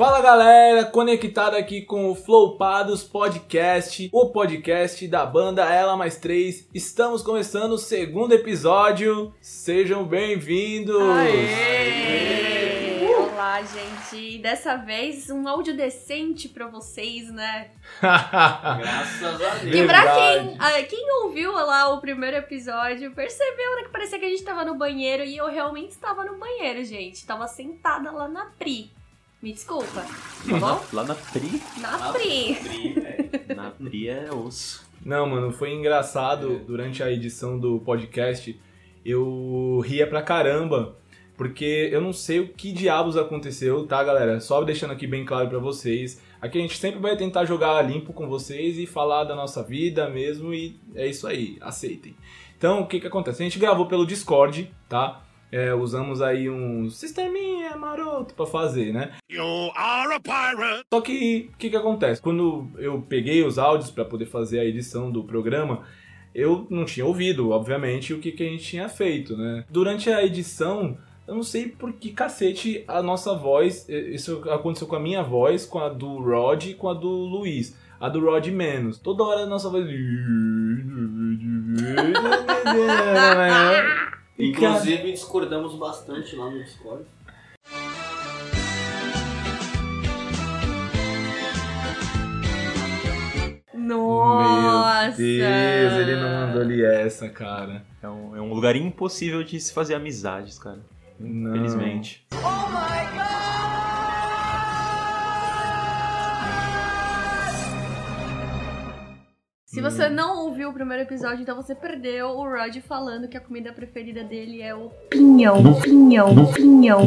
Fala galera, conectado aqui com o Flowpados Podcast, o podcast da banda Ela Mais 3. Estamos começando o segundo episódio. Sejam bem-vindos! Aê! Olá, gente. Dessa vez um áudio decente pra vocês, né? Graças a Deus. Que pra quem, ah, quem ouviu lá o primeiro episódio percebeu né, que parecia que a gente tava no banheiro e eu realmente estava no banheiro, gente. Tava sentada lá na Pri. Me desculpa, tá bom? Lá na Pri, Na Pri. na Pri é osso. Não, mano, foi engraçado durante a edição do podcast. Eu ria pra caramba, porque eu não sei o que diabos aconteceu, tá, galera? Só deixando aqui bem claro pra vocês. Aqui a gente sempre vai tentar jogar limpo com vocês e falar da nossa vida mesmo, e é isso aí, aceitem. Então, o que que acontece? A gente gravou pelo Discord, tá? É, usamos aí um sisteminha maroto pra fazer, né? Só que o que, que acontece? Quando eu peguei os áudios para poder fazer a edição do programa, eu não tinha ouvido, obviamente, o que, que a gente tinha feito, né? Durante a edição, eu não sei por que cacete a nossa voz. Isso aconteceu com a minha voz, com a do Rod e com a do Luiz. A do Rod menos. Toda hora a nossa voz. E, cara, Inclusive, discordamos bastante lá no Discord. Nossa! Meu Deus, ele não mandou ali essa, cara. É um, é um lugar impossível de se fazer amizades, cara. Não. Infelizmente. Se você não ouviu o primeiro episódio, então você perdeu o Rod falando que a comida preferida dele é o pinhão, pinhão, pinhão,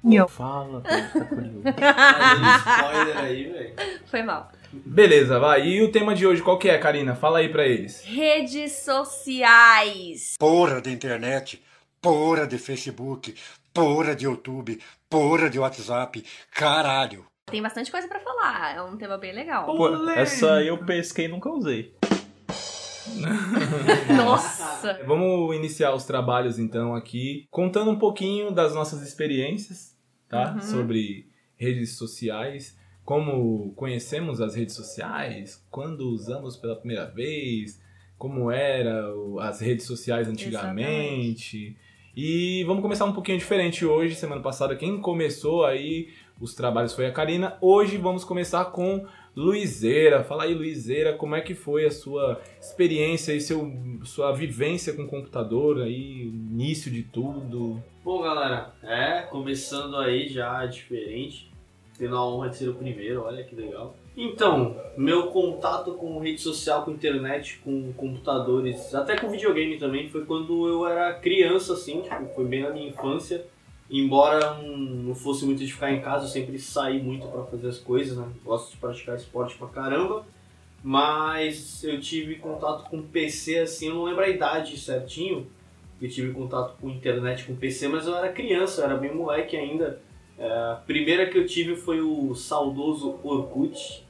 pinhão. Fala, tá curioso. Fazendo spoiler aí, velho. Foi mal. Beleza, vai. E o tema de hoje qual que é, Karina? Fala aí pra eles. Redes sociais. porra de internet, porra de Facebook, porra de YouTube, porra de WhatsApp, caralho. Tem bastante coisa pra falar, é um tema bem legal. Pô, essa eu pesquei e nunca usei. Nossa! Vamos iniciar os trabalhos então aqui, contando um pouquinho das nossas experiências, tá? Uhum. Sobre redes sociais, como conhecemos as redes sociais, quando usamos pela primeira vez, como era as redes sociais antigamente. E vamos começar um pouquinho diferente hoje. Semana passada quem começou aí os trabalhos foi a Karina. Hoje vamos começar com Luizeira. Fala aí, Luizeira, como é que foi a sua experiência e seu, sua vivência com o computador aí, início de tudo? Bom, galera, é, começando aí já diferente. Tendo a honra de ser o primeiro, olha que legal. Então, meu contato com rede social, com internet, com computadores, até com videogame também, foi quando eu era criança, assim, tipo, foi bem na minha infância. Embora não fosse muito de ficar em casa, eu sempre saí muito pra fazer as coisas, né? Gosto de praticar esporte pra caramba. Mas eu tive contato com PC, assim, eu não lembro a idade certinho. Eu tive contato com internet, com PC, mas eu era criança, eu era bem moleque ainda. É, a primeira que eu tive foi o saudoso Orkut.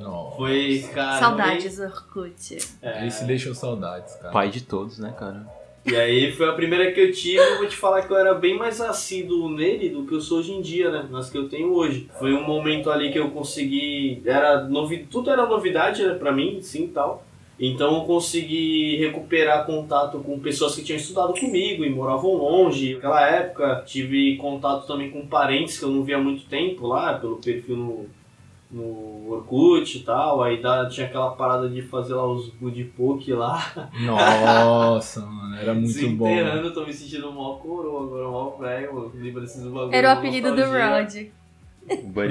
Nossa. Foi, cara. Saudades, Orkut. É, Esse deixou saudades, cara. Pai de todos, né, cara? E aí foi a primeira que eu tive, eu vou te falar que eu era bem mais assíduo nele do que eu sou hoje em dia, né? Nas que eu tenho hoje. Foi um momento ali que eu consegui. Era novi... Tudo era novidade, né, pra mim, sim tal. Então eu consegui recuperar contato com pessoas que tinham estudado comigo e moravam longe. Naquela época tive contato também com parentes que eu não via há muito tempo lá, pelo perfil no, no Orkut e tal. Aí dá- tinha aquela parada de fazer lá os budipok lá. Nossa, mano, era muito bom. Desenterrando, eu tô me sentindo mal coroa agora, mal velho, mano. Lembra desses bagulho. Era o apelido do. Rod.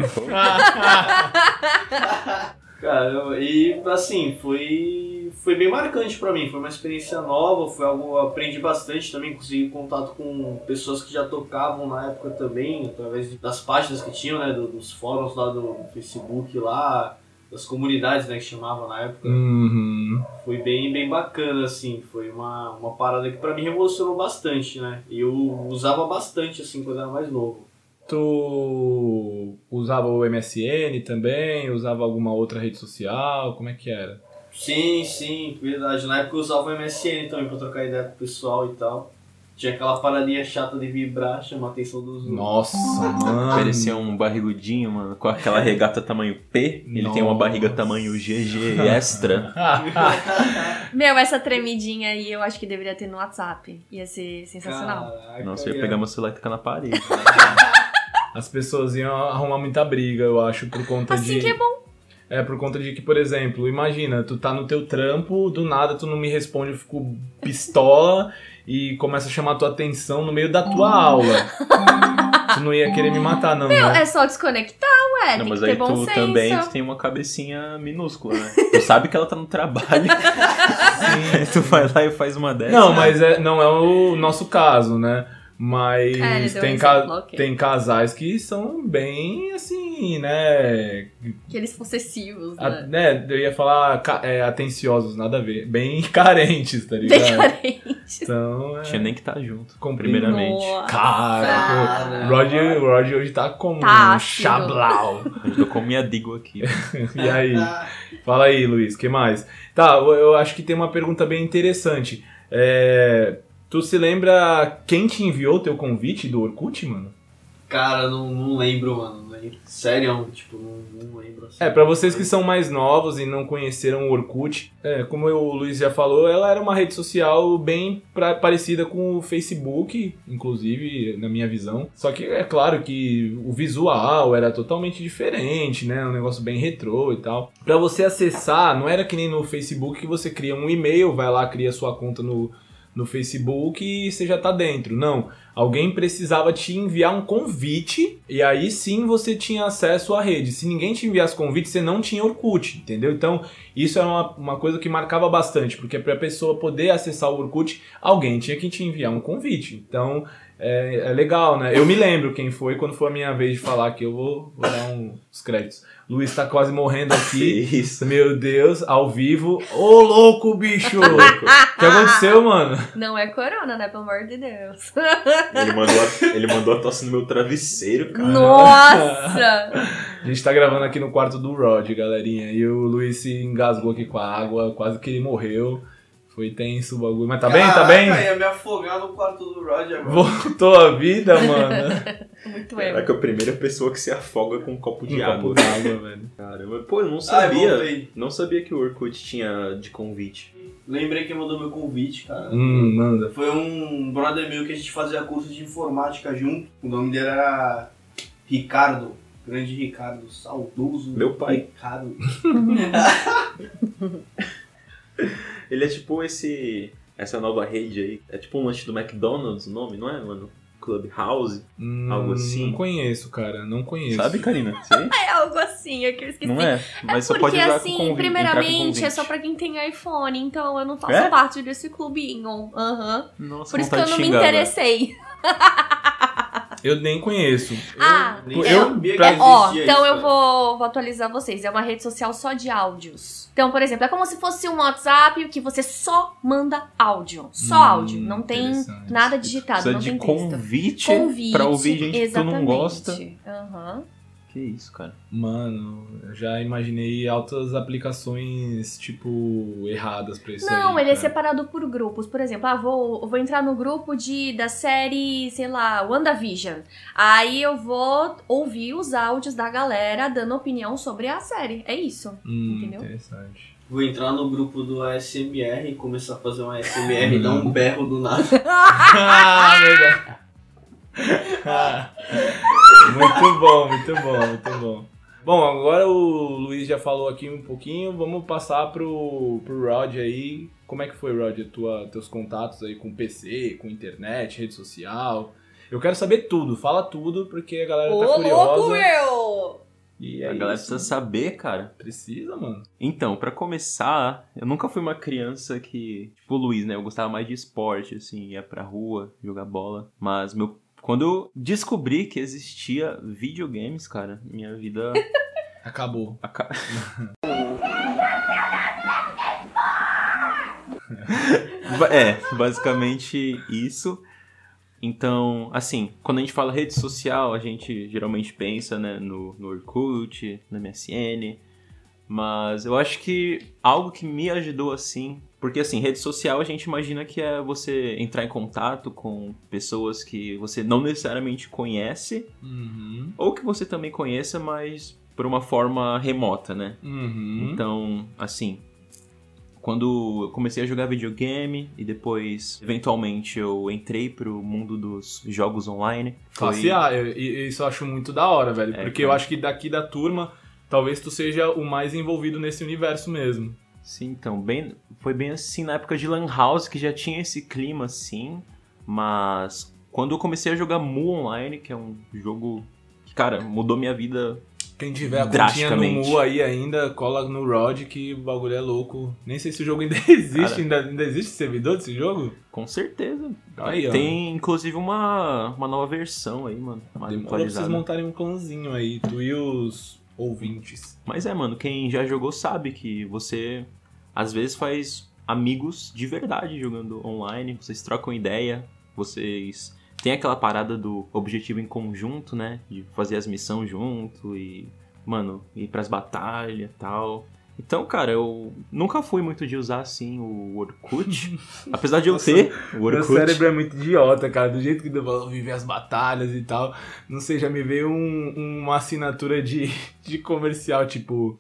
Phone. Cara, e assim, foi, foi bem marcante pra mim, foi uma experiência nova, foi algo aprendi bastante também, consegui contato com pessoas que já tocavam na época também, através das páginas que tinham, né, do- dos fóruns lá do Facebook lá, das comunidades, né, que chamavam na época. Uhum. Foi bem, bem bacana, assim, foi uma, uma parada que pra mim revolucionou bastante, né, e eu usava bastante, assim, quando era mais novo. Tu usava o MSN também? Usava alguma outra rede social? Como é que era? Sim, sim, verdade. Na época eu usava o MSN também pra trocar ideia com o pessoal e tal. Tinha aquela paradinha chata de vibrar, chamar a atenção dos outros. Nossa, mano. Parecia um barrigudinho, mano, com aquela regata tamanho P. Ele tem uma Nossa. barriga tamanho GG extra. Meu, essa tremidinha aí eu acho que deveria ter no WhatsApp. Ia ser sensacional. Caraca, Nossa, eu ia pegar meu celular e tacar na parede. As pessoas iam arrumar muita briga, eu acho, por conta Assim de. que é bom. É, por conta de que, por exemplo, imagina, tu tá no teu trampo, do nada tu não me responde, eu fico pistola e começa a chamar tua atenção no meio da tua aula. Tu não ia querer me matar, não, Meu, né? é só desconectar, ué. Não, tem mas que ter aí bom tu senso. também tu tem uma cabecinha minúscula, né? Tu sabe que ela tá no trabalho. Aí tu vai lá e faz uma dessa. Não, mas é, não é o nosso caso, né? Mas É, tem, ca- tem casais que são bem assim, né? Aqueles possessivos, A- né? né? Eu ia falar é, atenciosos, nada a ver. Bem carentes, tá ligado? Bem carentes. Então, é, Tinha nem que estar junto, Compreendo. primeiramente. Nossa. Cara, o Roger, o Roger hoje tá como Tá um chablau. Eu tô com minha digo aqui. E aí? Fala aí, Luiz, que mais? Tá, eu eu acho que tem uma pergunta bem interessante. É, tu se lembra quem te enviou o teu convite do Orkut, mano? Cara, não, não lembro, mano. Não lembro. Sério, tipo, não, não lembro assim. É, pra vocês que são mais novos e não conheceram o Orkut, é, como o Luiz já falou, ela era uma rede social bem pra- parecida com o Facebook, inclusive, na minha visão. Só que é claro que o visual era totalmente diferente, né? Um negócio bem retrô e tal. Pra você acessar, não era que nem no Facebook que você cria um e-mail, vai lá, cria sua conta no, no Facebook e você já tá dentro. Não. Alguém precisava te enviar um convite e aí sim você tinha acesso à rede. Se ninguém te enviasse convite, você não tinha Orkut, entendeu? Então, isso era uma, uma coisa que marcava bastante, porque para a pessoa poder acessar o Orkut, alguém tinha que te enviar um convite. Então, é, é legal, né? Eu me lembro quem foi quando foi a minha vez de falar que eu vou, vou dar uns créditos. Luiz tá quase morrendo aqui. isso. Meu Deus, ao vivo. Ô, louco, bicho! O que aconteceu, mano? Não é corona, né? Pelo amor de Deus. Ele mandou, a, ele mandou a tosse no meu travesseiro, cara. Nossa! A gente tá gravando aqui no quarto do Rod, galerinha. E o Luiz se engasgou aqui com a água, quase que ele morreu. Foi tenso o bagulho. Mas tá bem? Tá bem? Caraca, ia me afogar no quarto do Roger agora. Voltou a vida, mano. Muito erro. Caraca, a primeira pessoa que se afoga com um copo de Um água. copo d'água, velho. Caramba, pô, eu não Ai, sabia. voltei. não sabia que o Orkut tinha de convite. Lembrei quem mandou meu convite, cara. Hum, manda. Foi um brother meu que a gente fazia curso de informática junto. O nome dele era Ricardo. Grande Ricardo, saudoso. Meu pai. Ricardo. Ele é tipo esse. Essa nova rede aí. É tipo um lanche do McDonald's o nome, não é, mano? Clubhouse. Hum, Algo assim? Não conheço, cara. Não conheço. Sabe, Karina? Sim? É algo assim, é que eu esqueci. Não é? Mas só Porque pode usar assim, com entrar com primeiramente, é só pra quem tem iPhone, então eu não faço É? parte desse clubinho. Aham. Nossa, Por isso que eu não me xingar, velho. interessei. Eu nem conheço. Ah, nem eu- sabia pra- que Ó, então isso, eu vou, vou atualizar vocês. É uma rede social só de áudios. Então, por exemplo, é como se fosse um WhatsApp que você só manda áudio. Só Hum, áudio. Não tem nada digitado, Precisa não de tem convite, Convite pra ouvir gente que tu exatamente. não gosta. Aham. Que isso, cara. Mano, eu já imaginei altas aplicações, tipo, erradas pra isso aí. Não, ele é cara. separado por grupos. Por exemplo, ah, vou, vou entrar no grupo de, da série, sei lá, WandaVision. Aí eu vou ouvir os áudios da galera dando opinião sobre a série. É isso. Hum, entendeu? interessante. Vou entrar no grupo do ASMR e começar a fazer um ASMR e dar um berro do nada. ah, verdade. Muito bom, muito bom, muito bom. Bom, agora o Luiz já falou aqui um pouquinho, vamos passar pro, pro Rod aí. Como é que foi, Rod, tua, teus contatos aí com PC, com internet, rede social? Eu quero saber tudo, fala tudo, porque a galera tá curiosa. meu! E é a galera isso. precisa saber, cara. Precisa, mano. Então, pra começar, eu nunca fui uma criança que. Tipo o Luiz, né? Eu gostava mais de esporte, assim, ia pra rua, jogar bola. Mas meu. Quando eu descobri que existia videogames, cara, minha vida. Acabou. aca- é, basicamente isso. Então, assim, quando a gente fala rede social, a gente geralmente pensa né, no, no Orkut, no MSN. Mas eu acho que algo que me ajudou, assim, Porque assim, rede social a gente imagina que é você entrar em contato com pessoas que você não necessariamente conhece, Uhum. ou que você também conheça, mas por uma forma remota, né? Uhum. Então, assim, quando eu comecei a jogar videogame e depois, eventualmente, eu entrei pro mundo dos jogos online. foi- Classe A, eu- e- isso eu acho muito da hora, velho. É, porque eu acho que daqui da turma, talvez tu seja o mais envolvido nesse universo mesmo. Sim, então, bem, foi bem assim na época de Lan House, que já tinha esse clima assim, mas quando eu comecei a jogar Mu Online, que é um jogo que, cara, mudou minha vida. Quem tiver a continha no. Mu aí ainda, cola no Rod que o bagulho é louco. Nem sei se o jogo ainda existe. Cara. Ainda, ainda existe servidor desse jogo? Com certeza. Aí, ó. Tem, inclusive, uma, uma nova versão aí, mano. Mais Demorou pra vocês montarem um clãzinho aí, tu e os ouvintes. Mas é, mano, quem já jogou sabe que você, às vezes, faz amigos de verdade jogando online. Vocês trocam ideia, vocês têm aquela parada do objetivo em conjunto, né? De fazer as missões junto e, mano, ir pras batalhas e tal. Então, cara, eu nunca fui muito de usar, assim, o Orkut. apesar de eu Nossa, ter o Meu Orkut. cérebro é muito idiota, cara. Do jeito que falou, viver as batalhas e tal. Não sei, já me veio um- uma assinatura de, de comercial, tipo.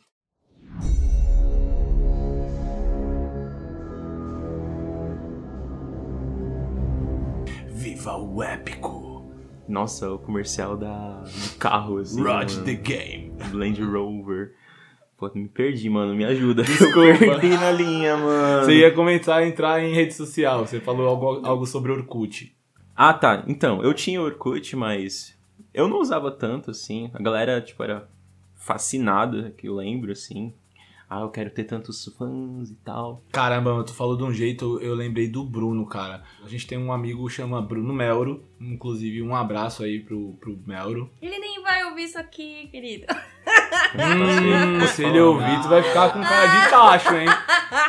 Viva o épico! Nossa, o comercial da, do carro, assim. Rod the game! Land Rover. Pô, me perdi, mano. Me ajuda. Desculpa. Eu perdi na linha, mano. Você ia comentar entrar em rede social. Você falou algo, algo sobre Orkut. Ah, tá. Então, eu tinha Orkut, mas eu não usava tanto, assim. A galera, tipo, era fascinada, que eu lembro, assim. Ah, eu quero ter tantos fãs e tal. Caramba, mano, tu falou de um jeito, eu lembrei do Bruno, cara. A gente tem um amigo que chama Bruno Melro. Inclusive, um abraço aí pro, pro Melro. Ele nem vai ouvir isso aqui, querido. Hum, se ele ouvir, tu vai ficar com cara de tacho, hein?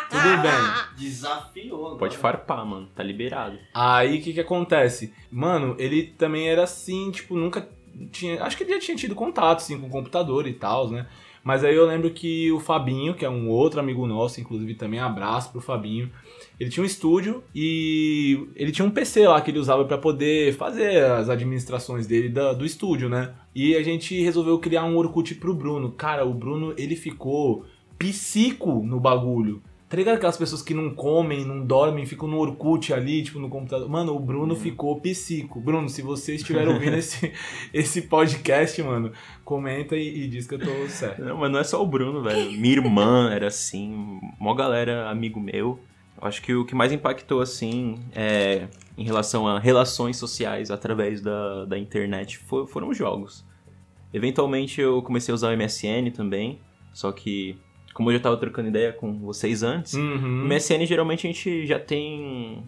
Tudo bem. Desafiou. agora. Pode farpar, mano. Tá liberado. Aí, o que que acontece? Mano, ele também era assim, tipo, nunca tinha... Acho que ele já tinha tido contato, assim, com o computador e tal, né? Mas aí eu lembro que o Fabinho, que é um outro amigo nosso, inclusive também abraço pro Fabinho, ele tinha um estúdio e ele tinha um PC lá que ele usava pra poder fazer as administrações dele da- do estúdio, né? E a gente resolveu criar um Orkut pro Bruno. Cara, o Bruno, ele ficou psico no bagulho. Tá ligado aquelas pessoas que não comem, não dormem, ficam no Orkut ali, tipo, no computador? Mano, o Bruno ficou psico. Bruno, se você estiver ouvindo esse, esse podcast, mano, comenta e, e diz que eu tô certo. Não, mas não é só o Bruno, velho. Minha irmã era assim. Mó galera, amigo meu. Eu acho que o que mais impactou, assim, é, em relação a relações sociais através da, da internet fo- foram os jogos. Eventualmente eu comecei a usar o MSN também, só que, como eu já tava trocando ideia com vocês antes, no Uhum. MSN geralmente a gente já tem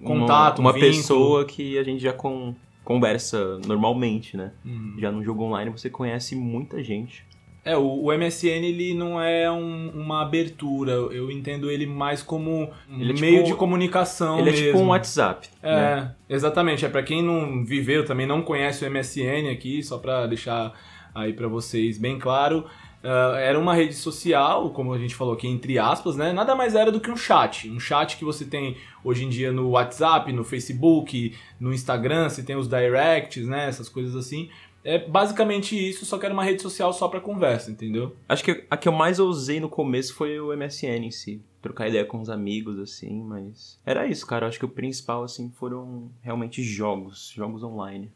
uma- Contato, um uma, vínculo. pessoa que a gente já con- conversa normalmente, né? Uhum. Já no jogo online você conhece muita gente. É, o, o MSN ele não é um- uma abertura, eu entendo ele mais como um Ele é tipo- meio de comunicação Ele é mesmo. tipo um WhatsApp. É, né? exatamente. É pra quem não viveu, também não conhece o MSN aqui, só pra deixar aí pra vocês bem claro. Ah, era uma rede social, como a gente falou aqui, entre aspas, né? Nada mais era do que um chat. Um chat que você tem hoje em dia no WhatsApp, no Facebook, no Instagram, você tem os directs, né? Essas coisas assim. É basicamente isso, só que era uma rede social só pra conversa, entendeu? Acho que a que eu mais usei no começo foi o MSN em si. Trocar ideia com os amigos, assim, mas. Era isso, cara. Acho que o principal, assim, foram realmente jogos. Jogos online.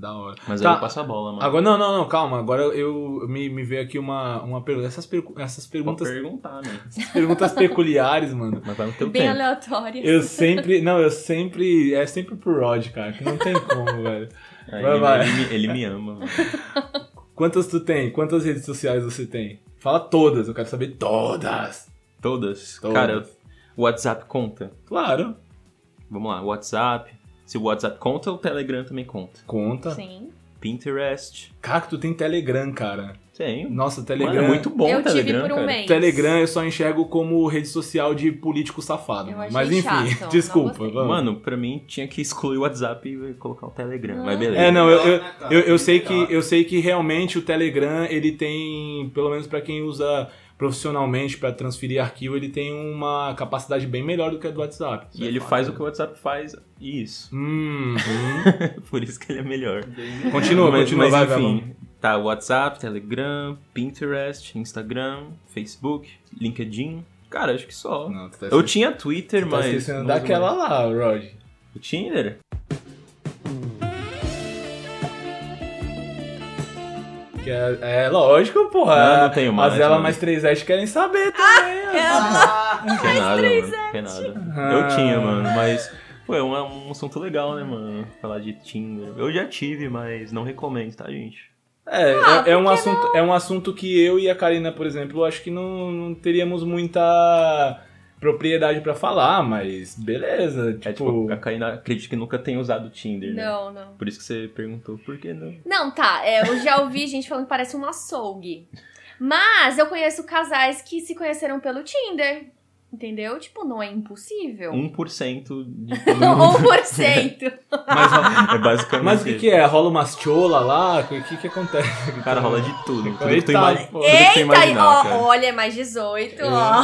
Da hora. Mas Tá. aí eu passo a bola, mano. Agora, não, não, não, calma. Agora eu me, me veio aqui uma, uma pergunta. Essas, pergu- essas Vou perguntas, perguntar, né? perguntas peculiares, mano. Mas vai no teu Bem tempo. aleatório. Eu sempre. Não, eu sempre. É sempre pro Rod, cara. Que não tem como, velho. Aí Vai, ele, vai. Ele, me, ele me ama, mano. Quantas tu tem? Quantas redes sociais você tem? Fala todas, eu quero saber todas. Todas. Todas. Cara, o WhatsApp conta. Claro. Vamos lá, WhatsApp. Se o WhatsApp conta, o Telegram também conta. Conta. Sim. Pinterest. Cara, tu tem Telegram, cara. Tenho. Nossa, Mano, Telegram. é muito bom eu o Telegram, tive por um cara. mês. Telegram eu só enxergo como rede social de político safado. Eu mano. achei Mas enfim, chato, desculpa. Mano, pra mim tinha que excluir o WhatsApp e colocar o Telegram. Ah. Mas beleza. É, não, eu, eu, cara? eu, eu sei que, Melhor. eu sei que realmente o Telegram, ele tem, pelo menos pra quem usa profissionalmente para transferir arquivo, ele tem uma capacidade bem melhor do que a do WhatsApp. E ele faz o que o WhatsApp faz. Isso. Hum, Por isso que ele é melhor. continua, mas, continua, mas vai, vai, enfim, vamos. tá WhatsApp, Telegram, Pinterest, Instagram, Facebook, LinkedIn. Cara, acho que só. Não, tu tá Eu tinha Twitter, Você tá mas. esquecendo não uso daquela lá, Rod. O Tinder? Que é, é lógico, porra. Não, não tenho mais, As ela mais 3S querem saber também. ó. Não quer nada, mano. Não quer nada. Ah. Eu tinha, mano, mas. Pô, é um, é um assunto legal, né, mano? Falar de Tinder. Eu já tive, mas não recomendo, tá, gente? É, Ah, é, é um que assunto, é um assunto que eu e a Karina, por exemplo, acho que não, não teríamos muita propriedade pra falar, mas beleza. Tipo, É tipo, a Karina acredito que nunca tenha usado o Tinder, né? Não, não. Por isso que você perguntou por que não. Não, tá. é, eu já ouvi gente falando que parece um açougue. Mas eu conheço casais que se conheceram pelo Tinder. Entendeu? Tipo, não é impossível. 1% de todo mundo. 1%. mas, É basicamente mas o que, que é? Rola umas chola lá? O que, que acontece? Cara, rola de tudo. Tudo que tu, Eita, ima- tudo que tu Eita, imaginar, ó, cara. olha, é mais 18, ó.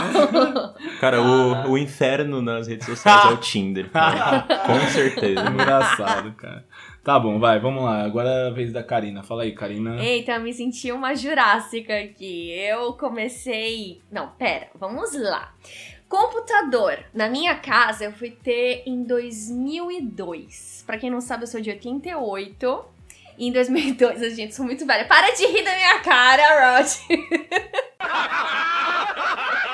Cara, o, o inferno nas redes sociais é o Tinder. cara. Com certeza. Engraçado, cara. Tá bom, vai, vamos lá. Agora é a vez da Karina. Fala aí, Karina. Eita, eu me senti uma jurássica aqui. Eu comecei. Não, pera, vamos lá. Computador. Na minha casa eu fui ter em 2002. Pra quem não sabe, eu sou de 88. E em 2002, a gente sou muito velha. Para de rir da minha cara, Rod.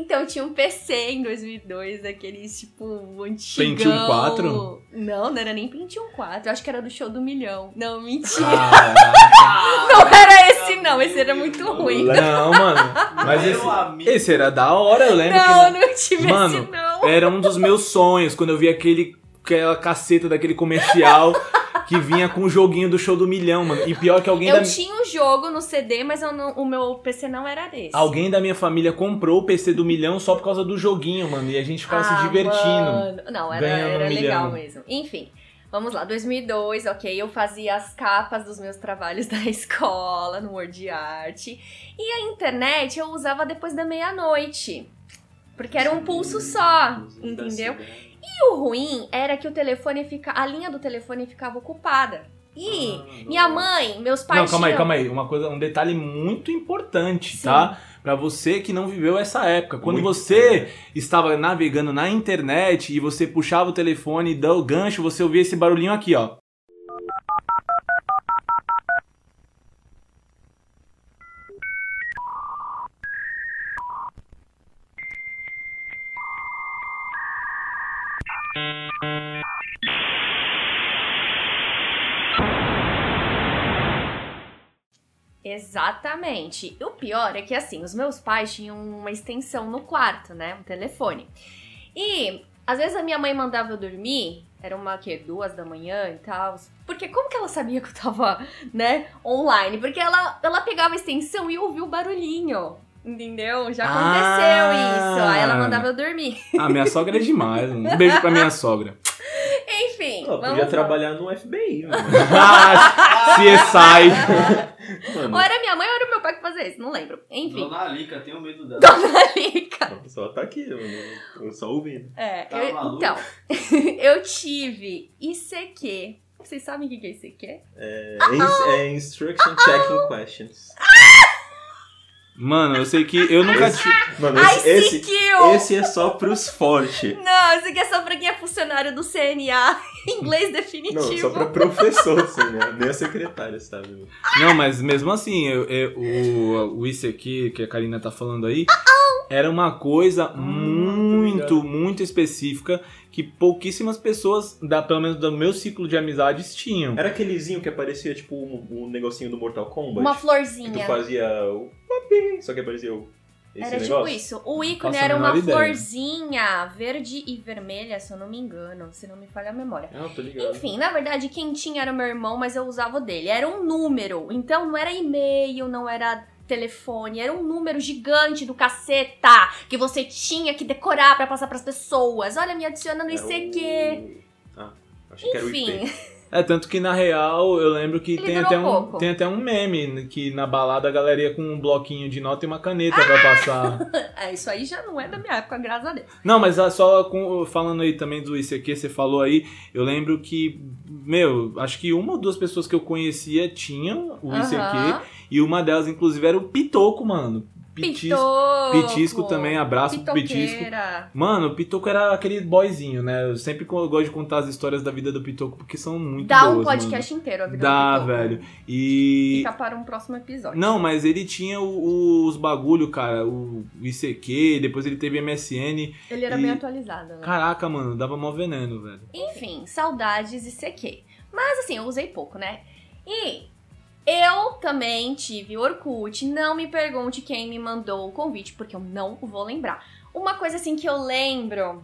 Então, eu tinha um PC em 2002, aqueles, tipo, antigão. Pentium 4? Não, não era nem Pentium 4. Eu acho que era do Show do Milhão. Não, mentira. Ah, Não era esse, não. Esse era muito ruim. não, mano. Mas Meu esse, amigo. esse era da hora, eu lembro Não, que. não tive Mano, esse, não. Era um dos meus sonhos quando eu vi aquele, aquela caceta daquele comercial que vinha com o joguinho do show do milhão, mano. E pior que alguém Eu da, tinha o jogo no CD, mas eu não- o meu PC não era desse. alguém da minha família comprou o PC do milhão só por causa do joguinho, mano. E a gente ficava se Ah, divertindo. mano. Não, era, era um legal mesmo. Enfim, vamos lá. 2002, ok. Eu fazia as capas dos meus trabalhos da escola no Word Art. E a internet eu usava depois da meia-noite. Porque era um pulso só, entendeu? E o ruim era que o telefone fica, a linha do telefone ficava ocupada. E minha mãe, meus pais Não, calma aí, tinham- calma aí. Uma coisa, um detalhe muito importante, Sim. tá? Pra você que não viveu essa época. Quando Muito você estava navegando na internet e você puxava o telefone e dá o gancho, você ouvia esse barulhinho aqui, ó. Exatamente. E o pior é que, assim, os meus pais tinham uma extensão no quarto, né? Um telefone. E, às vezes, a minha mãe mandava eu dormir, era uma, que Duas da manhã e tal. Porque como que ela sabia que eu tava, né, online? Porque ela, ela pegava a extensão e ouvia o barulhinho. Entendeu? Já aconteceu Ah. isso. Aí ela mandava eu dormir. Ah, minha sogra é demais. Um beijo pra minha sogra. Enfim. Vamos podia lá. trabalhar no FBI, mano. Ah, CSI. Mano, Ou era minha mãe ou era meu pai que fazia isso, não lembro. Enfim. Dona Alica, tenho medo dela. Dona Lica. só tá aqui, mano. Eu só ouvindo. É, Tá eu- maluco? então, eu tive ICQ. Vocês sabem o que que é ICQ? É, ins- é Instruction Checking Questions. Mano, eu sei que eu nunca tive. Mano, esse, esse, esse é só pros fortes. Não, isso aqui é só pra quem é funcionário do CNA. Inglês definitivo. Não, só pra professor, assim, né? Nem a secretária, sabe? mano? Não, mas mesmo assim, eu, eu- o, o ICQ que a Karina tá falando aí era uma coisa muito, ligado. muito específica que pouquíssimas pessoas, da, pelo menos do meu ciclo de amizades, tinham. Era aquelezinho que aparecia, tipo, um, um negocinho do Mortal Kombat. Uma Que tu florzinha. fazia o... papi, Só que aparecia o... Esse Era tipo negócio. isso. O ícone era uma ideia. florzinha verde e vermelha, se eu não me engano, se não me falha a memória. Ah, tô ligado. Enfim, na verdade, quem tinha era o meu irmão, mas eu usava o dele. Era um número. Então não era e-mail, não era telefone, era um número gigante do caceta que você tinha que decorar pra passar pras pessoas. Olha, me adiciona no ICQ. o- Ah, achei que era o Enfim. IP. É, tanto que na real eu lembro que Ele tem até, um, pouco. tem até um meme que na balada a galera ia com um bloquinho de nota e uma caneta pra passar. É, isso aí já não é da minha época, graças a Deus. Não, mas ah, só com- falando aí também do ICQ, você falou aí, eu lembro que, meu, acho que uma ou duas pessoas que eu conhecia tinham o ICQ Aham. e uma delas, inclusive, era o Pitoco, mano. Pitisco. Pitoco. Pitisco também, abraço pro Pitisco. Pitoqueira. Mano, o Pitoco era aquele boyzinho, né? Eu sempre gosto de contar as histórias da vida do Pitoco porque são muito Dá boas, um podcast inteiro a mano. vida Dá, do Pitoco. velho. E... Fica para um próximo episódio. Não, mas ele tinha o- os bagulho, cara, o ICQ, depois ele teve MSN. Ele era E- bem atualizado, né? Caraca, mano, dava mó veneno, velho. Enfim, saudades e CQ. Mas assim, eu usei pouco, né? E eu também tive Orkut. Não me pergunte quem me mandou o convite, porque eu não vou lembrar. Uma coisa assim que eu lembro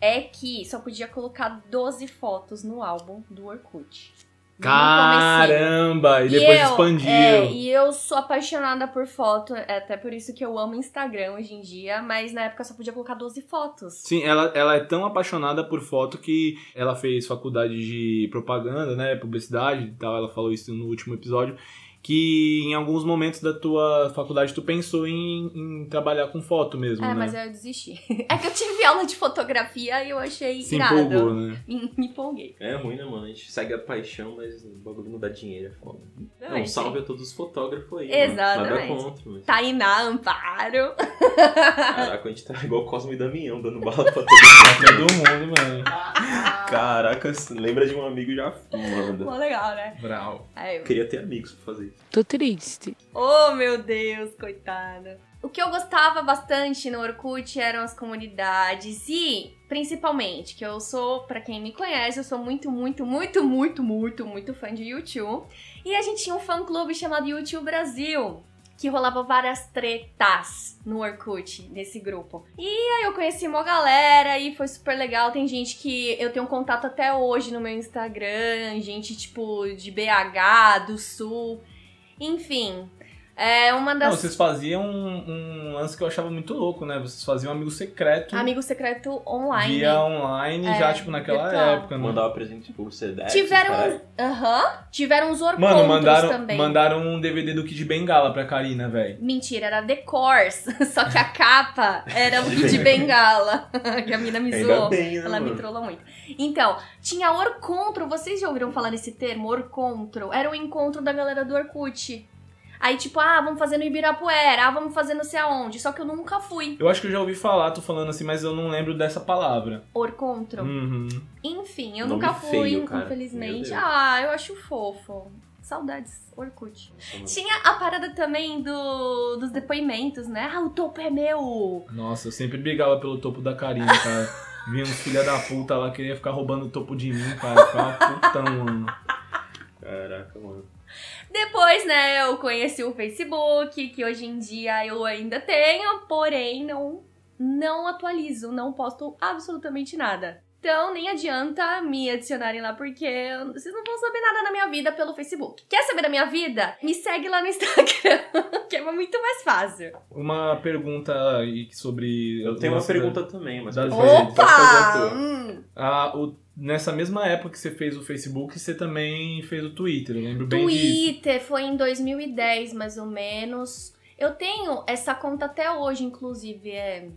é que só podia colocar 12 fotos no álbum do Orkut. Caramba! E depois eu, expandiu. É, e eu sou apaixonada por foto, é até por isso que eu amo Instagram hoje em dia, mas na época só podia colocar 12 fotos. Sim, ela, ela é tão apaixonada por foto que ela fez faculdade de propaganda, né? Publicidade e tal. Ela falou isso no último episódio. Que em alguns momentos da tua faculdade tu pensou em, em trabalhar com foto mesmo, É, né? mas eu desisti. É que eu tive aula de fotografia e eu achei Se irado. empolgou, né? Me, me empolguei. É ruim, né, mano? A gente segue a paixão, mas o bagulho não dá dinheiro, é foda. Não, Também, salve a todos os fotógrafos aí. Exatamente. Mano. Nada contra, mas. Tainá, Amparo. Caraca, a gente tá igual Cosmo e Damião, dando bala pra todo mundo. Todo mundo, mano. Caraca, lembra de um amigo já manda. Pô, legal, né? Brau. Aí eu... Queria ter amigos pra fazer isso. Tô triste. Oh, meu Deus, coitada. O que eu gostava bastante no Orkut eram as comunidades e, principalmente, que eu sou, pra quem me conhece, eu sou muito, muito, muito, muito, muito, muito fã de YouTube. E a gente tinha um fã-clube chamado YouTube Brasil, que rolava várias tretas no Orkut, nesse grupo. E aí eu conheci uma galera e foi super legal. Tem gente que eu tenho contato até hoje no meu Instagram, gente tipo de BH, do Sul. Enfim, é uma Não, das. vocês faziam um, um lance que eu achava muito louco, né? Vocês faziam um amigo secreto Amigo secreto online. via online, É, já, tipo, naquela virtual. época, mano. Mandava presente por CDF. Tiveram uns. Aham. Tiveram uns orcontos Mano, mandaram, também. mandaram um DVD do Kid Bengala pra Karina, velho. Mentira, era The Course. Só que a capa era o Kid Bengala. que a mina me Ainda zoou. bem, né, Ela me mano? trollou muito. Então, tinha Orcontro. Vocês já ouviram falar nesse termo? Orcontro. Era o encontro da galera do Orkut. Aí, tipo, ah, vamos fazer no Ibirapuera, ah, vamos fazer não sei aonde. Só que eu nunca fui. Eu acho que eu já ouvi falar, tô falando assim, mas eu não lembro dessa palavra. Orcontro. Uhum. Enfim, eu Nome nunca fui, feio, infelizmente. Ah, eu acho fofo. Saudades, Orkut. Nossa. Tinha a parada também do, dos depoimentos, né? Ah, o topo é meu. Nossa, eu sempre brigava pelo topo da Karina, cara. Vinha uns filha da puta lá, queria ficar roubando o topo de mim, cara. Ficava putão, mano. Caraca, mano. Depois, né, eu conheci o Facebook, que hoje em dia eu ainda tenho, porém não, não atualizo, não posto absolutamente nada. Então, nem adianta me adicionarem lá, porque vocês não vão saber nada da minha vida pelo Facebook. Quer saber da minha vida? Me segue lá no Instagram, que é muito mais fácil. Uma pergunta aí sobre. Eu tenho uma lance da- pergunta também, mas das Opa! Hum. Ah, o- nessa mesma época que você fez o Facebook, você também fez o Twitter, eu lembro bem disso. Twitter foi em 2010, mais ou menos. Eu tenho essa conta até hoje, inclusive, é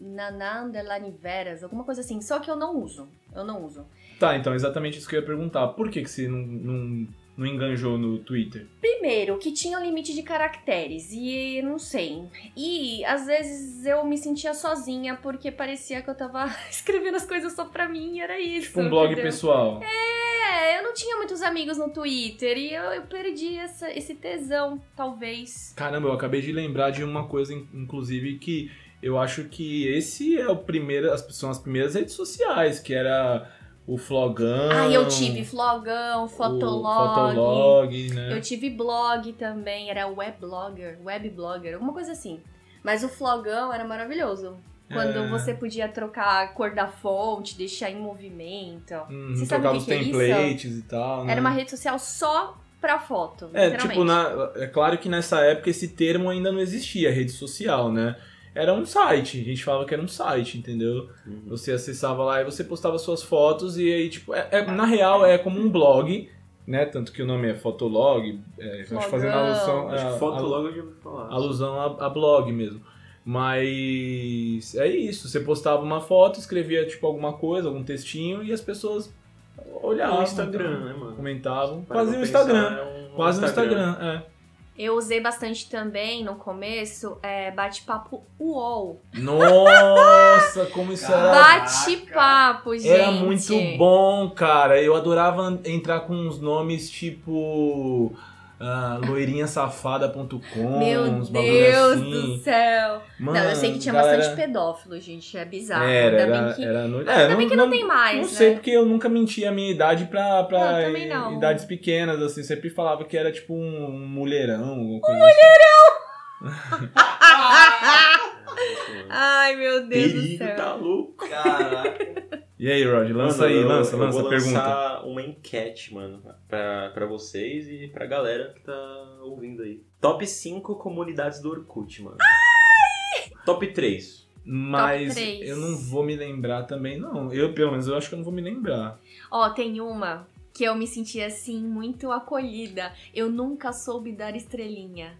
Naná Underline Veras, alguma coisa assim. Só que eu não uso. Eu não uso. Tá, então exatamente isso que eu ia perguntar. Por que, que você não, não, não enganjou no Twitter? Primeiro, que tinha um limite de caracteres, e não sei. E às vezes eu me sentia sozinha porque parecia que eu tava escrevendo as coisas só pra mim e era isso. Tipo um blog entendeu? pessoal. É, eu não tinha muitos amigos no Twitter e eu, eu perdi essa, esse tesão, talvez. Caramba, eu acabei de lembrar de uma coisa, in- inclusive, que eu acho que esse é o primeiro, as, são as primeiras redes sociais, que era o Flogão. Ah, eu tive flogão, fotolog. Fotolog, né? Eu tive blog também, era webblogger, webblogger, alguma coisa assim. Mas o flogão era maravilhoso. Quando É. você podia trocar a cor da fonte, deixar em movimento. Hum, Você sabe o os que que é isso? templates e tal, né? Era uma rede social só pra foto, É, tipo, na, é claro que nessa época esse termo ainda não existia, rede social, né? Era um site. A gente falava que era um site, entendeu? Uhum. Você acessava lá e você postava suas fotos e aí, tipo, é- é- na real é como um blog, né? Tanto que o nome é Fotolog, é, acho que fazendo alusão, Acho que foto a- logo eu já ouvi falar. alusão a, a blog mesmo. Mas é isso, você postava uma foto, escrevia tipo alguma coisa, algum textinho e as pessoas olhavam, um Instagram, né, mano? comentavam, quase pensar, Instagram, é um quase um Instagram, é. Eu usei bastante também no começo é, bate-papo UOL. Nossa, como isso era Bate-papo, gente. Era muito bom, cara. Eu adorava entrar com uns nomes tipo ah, loirinhasafada.com, Meu uns Deus assim. do céu. Mano, não, eu sei que tinha galera- bastante pedófilo, gente. É bizarro. Era, Ainda era, bem que, era no... ainda bem que não, tem mais, Não né? sei, porque eu nunca menti a minha idade pra, pra Não, também não. idades pequenas, assim. Sempre falava que era tipo um, mulherão. Um mulherão! Ai, meu Deus do Perigo, céu. tá louco. Caraca. E aí, Rod, lança Mano, aí, eu- lança, eu lança a vou pergunta. lançar uma enquete, mano, pra, pra vocês e pra galera que tá ouvindo aí. Top 5 comunidades do Orkut, mano. Top 3. Mas três. eu não vou me lembrar também, não. Eu, pelo menos, eu acho que eu não vou me lembrar. Ó, tem uma que eu me senti assim, muito acolhida. Eu nunca soube dar estrelinha.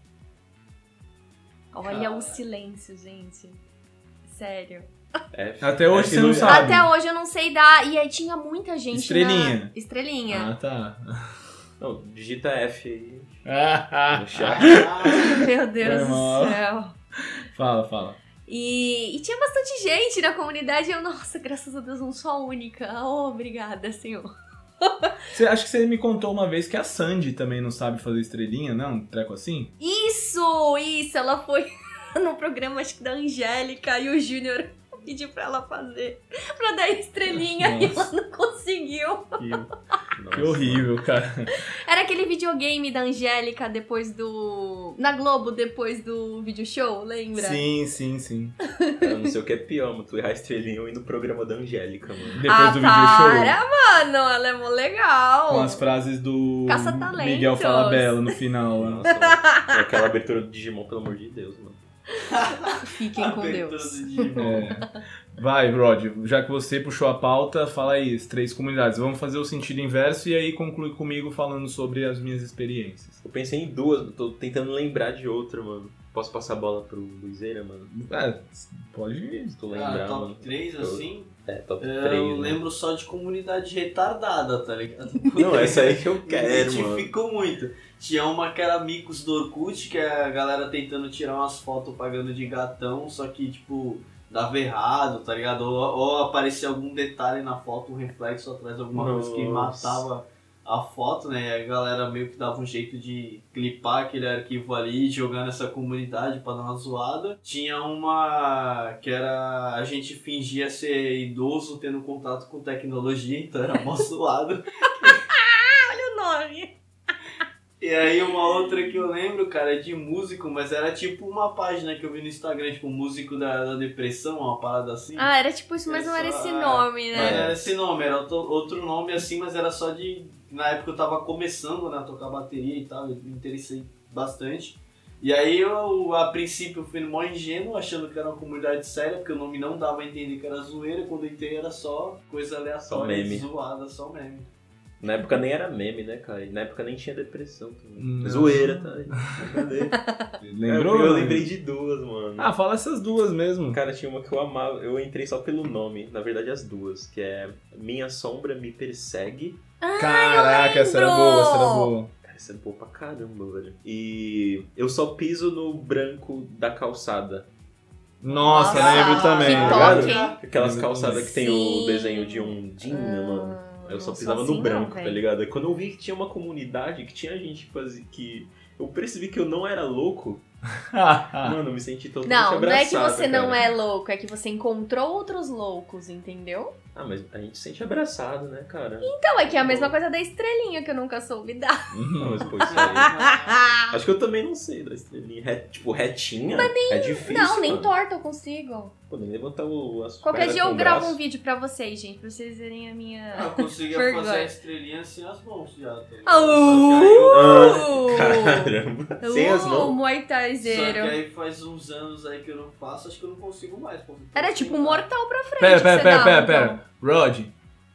Olha Cara. o silêncio, gente. Sério. É, Até hoje é você não sabe. Até hoje eu não sei dar. E aí tinha muita gente. Estrelinha. Na... Estrelinha. Ah, tá. Não, digita F aí Ah, chat. Meu Deus do céu. fala, fala. E, e tinha bastante gente na comunidade. e Eu, nossa, graças a Deus, não sou a única. Oh, obrigada, senhor. Você, acho que você me contou uma vez que a Sandy também não sabe fazer estrelinha, não? Um treco assim? Isso, isso. Ela foi no programa, acho que da Angélica e o Júnior pediu pra ela fazer. Pra dar estrelinha e ela Nossa. não conseguiu. Que, que horrível, cara. Era aquele videogame da Angélica depois do. Na Globo, depois do video show, lembra? Sim, sim, sim. Eu não sei o que é pior, mano. Tu errar a estrelinha ou ir no programa da Angélica, mano. Depois ah, do video show. para, mano, ela é mó legal. Com as frases do. Miguel Falabella no final. lá. Nossa, mano. aquela abertura do Digimon, pelo amor de Deus, mano. Fiquem com Deus. Digimon. É. Vai, Rod, já que você puxou a pauta, fala aí, as três comunidades. Vamos fazer o sentido inverso e aí conclui comigo falando sobre as minhas experiências. Eu pensei em duas, tô tentando lembrar de outra, mano. Posso passar a bola pro Luizeira, mano? É, pode ir. Se tu Ah, top mano. 3, Eu- assim? É, top Eu 3. né? lembro só de comunidade retardada, tá ligado? Não, essa aí que eu Me quero, mano. identificou muito. Tinha uma que era amigos do Orkut, que é a galera tentando tirar umas fotos pagando de gatão, só que, tipo, dava errado, tá ligado? Ou, ou aparecia algum detalhe na foto, um reflexo atrás de alguma coisa que Nossa. matava a foto, né? E a galera meio que dava um jeito de clipar aquele arquivo ali e jogar nessa comunidade pra dar uma zoada. Tinha uma que era a gente fingia ser idoso tendo contato com tecnologia, então era mó zoado. Olha o nome. E aí uma outra que eu lembro, cara, é de músico, mas era tipo uma página que eu vi no Instagram, tipo, músico da, da depressão, uma parada assim. Ah, era tipo isso, mas não era esse nome, Mas né? era esse nome, era outro, nome assim, mas era só de. Na época eu tava começando né, a tocar bateria e tal, eu me interessei bastante. E aí eu, a princípio, fui mó ingênuo, achando que era uma comunidade séria, porque o nome não dava a entender que era zoeira, quando eu entrei era só coisa aleatória, meme. zoada, só meme. Na época nem era meme, né, cara? E na época nem tinha depressão também. Não. Zoeira, tá? Cadê? Lembrou? É, eu lembrei de duas, mano. Ah, fala essas duas mesmo. Cara, tinha uma que eu amava, eu entrei só pelo nome, na verdade as duas, que é Minha Sombra Me Persegue. Caraca, essa era boa, essa era boa. Cara, isso é boa pra caramba, velho. E eu só piso no branco da calçada. Nossa, Nossa, lembro também. que toque? Aquelas calçadas que tem Sim. o desenho de um Dinha, mano. Ah, Eu só não pisava no assim branco, não, tá ligado? E quando eu vi que tinha uma comunidade, que tinha gente que fazia. que eu percebi que eu não era louco, mano, eu me senti totalmente Não, não é que abraçado, você não cara. é louco, é que você encontrou outros loucos, entendeu? Ah, mas a gente se sente abraçado, né, cara? Então, é que é a mesma coisa da estrelinha que eu nunca soube dar. Não, mas pô, isso aí. Acho que eu também não sei da estrelinha. Re- tipo, retinha é difícil. não, nem mano. torta eu consigo. Pô, nem levantar o as Qualquer dia eu gravo um vídeo pra vocês, gente, pra vocês verem a minha. Ah, Eu conseguia fazer a estrelinha sem as mãos já. Tá eu- Caramba. Sem as Uh, mãos. Muay Só que aí faz uns anos aí que eu não faço, acho que eu não consigo mais. Era tipo um mortal pra frente. Pera, pera, pera, pera, então. pera. Rod,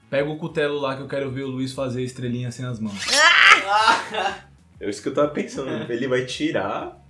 pega o cutelo lá que eu quero ver o Luiz fazer estrelinha sem as mãos. É isso que eu tava pensando. Ele vai tirar.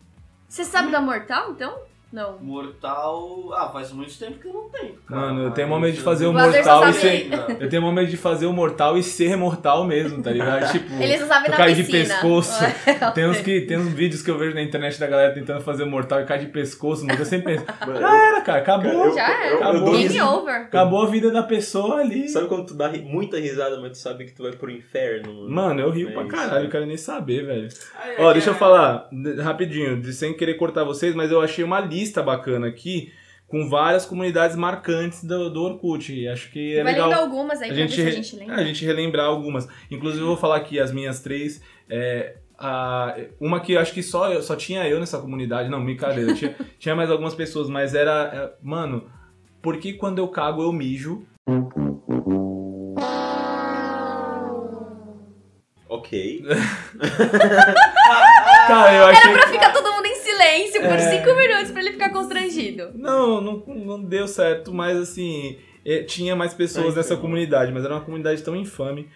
Você sabe da mortal, então? Não. Mortal. Ah, faz muito tempo que eu não tenho. cara. Mano, eu tenho Mas momento de fazer o mortal e ser. Eu tenho momento de fazer o mortal e ser mortal mesmo, tá ligado? Tipo, Eles não sabem caí de pescoço. É, Tem uns, que, tem uns vídeos que eu vejo na internet da galera tentando fazer o mortal e cai de pescoço, mas eu sempre penso, já era, cara, acabou. Já era. Acabou. Game over. Acabou a vida da pessoa ali. Sabe quando tu dá muita risada, mas tu sabe que tu vai pro inferno? Mano, eu rio É pra isso. caralho, eu quero nem saber, velho. Ai, Ó, ai, deixa eu falar rapidinho, de- sem querer cortar vocês, mas eu achei uma lista bacana aqui com várias comunidades marcantes do, do Orkut. E acho que é Vai legal algumas aí a pra gente, ver se a gente é, lembra. a gente relembrar algumas. Inclusive, eu vou falar aqui as minhas três. é, a- uma que eu acho que só, eu- só tinha eu nessa comunidade. Não, brincadeira. tinha, tinha mais algumas pessoas, mas era. é, mano, por que quando eu cago eu mijo? Ok. Cara, eu achei. Pra ficar todo silêncio por É. cinco minutos pra ele ficar constrangido. Não, não, não deu certo, mas assim, eh, tinha mais pessoas Ai, nessa comunidade, mas era uma comunidade tão infame.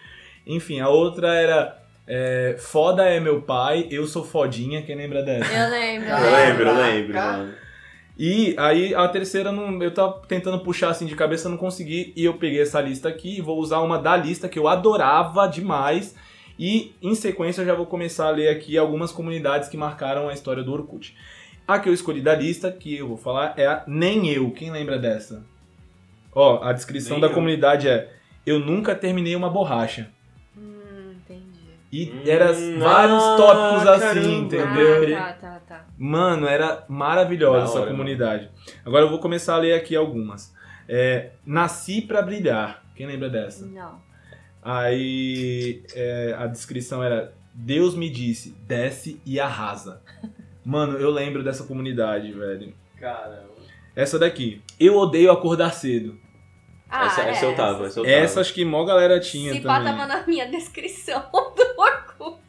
Enfim, a outra era é, Foda é meu pai, eu sou fodinha, quem lembra dessa? Eu lembro. Eu lembro, eu lembro, mano. E aí a terceira não, eu tava tentando puxar assim de cabeça, não consegui, e eu peguei essa lista aqui e vou usar uma da lista que eu adorava demais. E em sequência eu já vou começar a ler aqui algumas comunidades que marcaram a história do Orkut. A que eu escolhi da lista, que eu vou falar, é a Nem Eu. Quem lembra dessa? Ó, a descrição Nem da eu. comunidade é Eu nunca terminei uma borracha. Hum, entendi. E Hum, era vários ah, tópicos assim, caramba. entendeu? Ah, tá, tá, tá. Mano, era maravilhosa essa hora, comunidade. Agora eu vou começar a ler aqui algumas. É, Nasci pra brilhar. Quem lembra dessa? Não. Aí é, a descrição era: Deus me disse, desce e arrasa. Mano, eu lembro dessa comunidade, velho. Caramba. Essa daqui. Eu odeio acordar cedo. Ah, essa, essa eu tava, essa eu tava. Essa acho que mó galera tinha Se pá, também. tava na minha descrição do Orkut.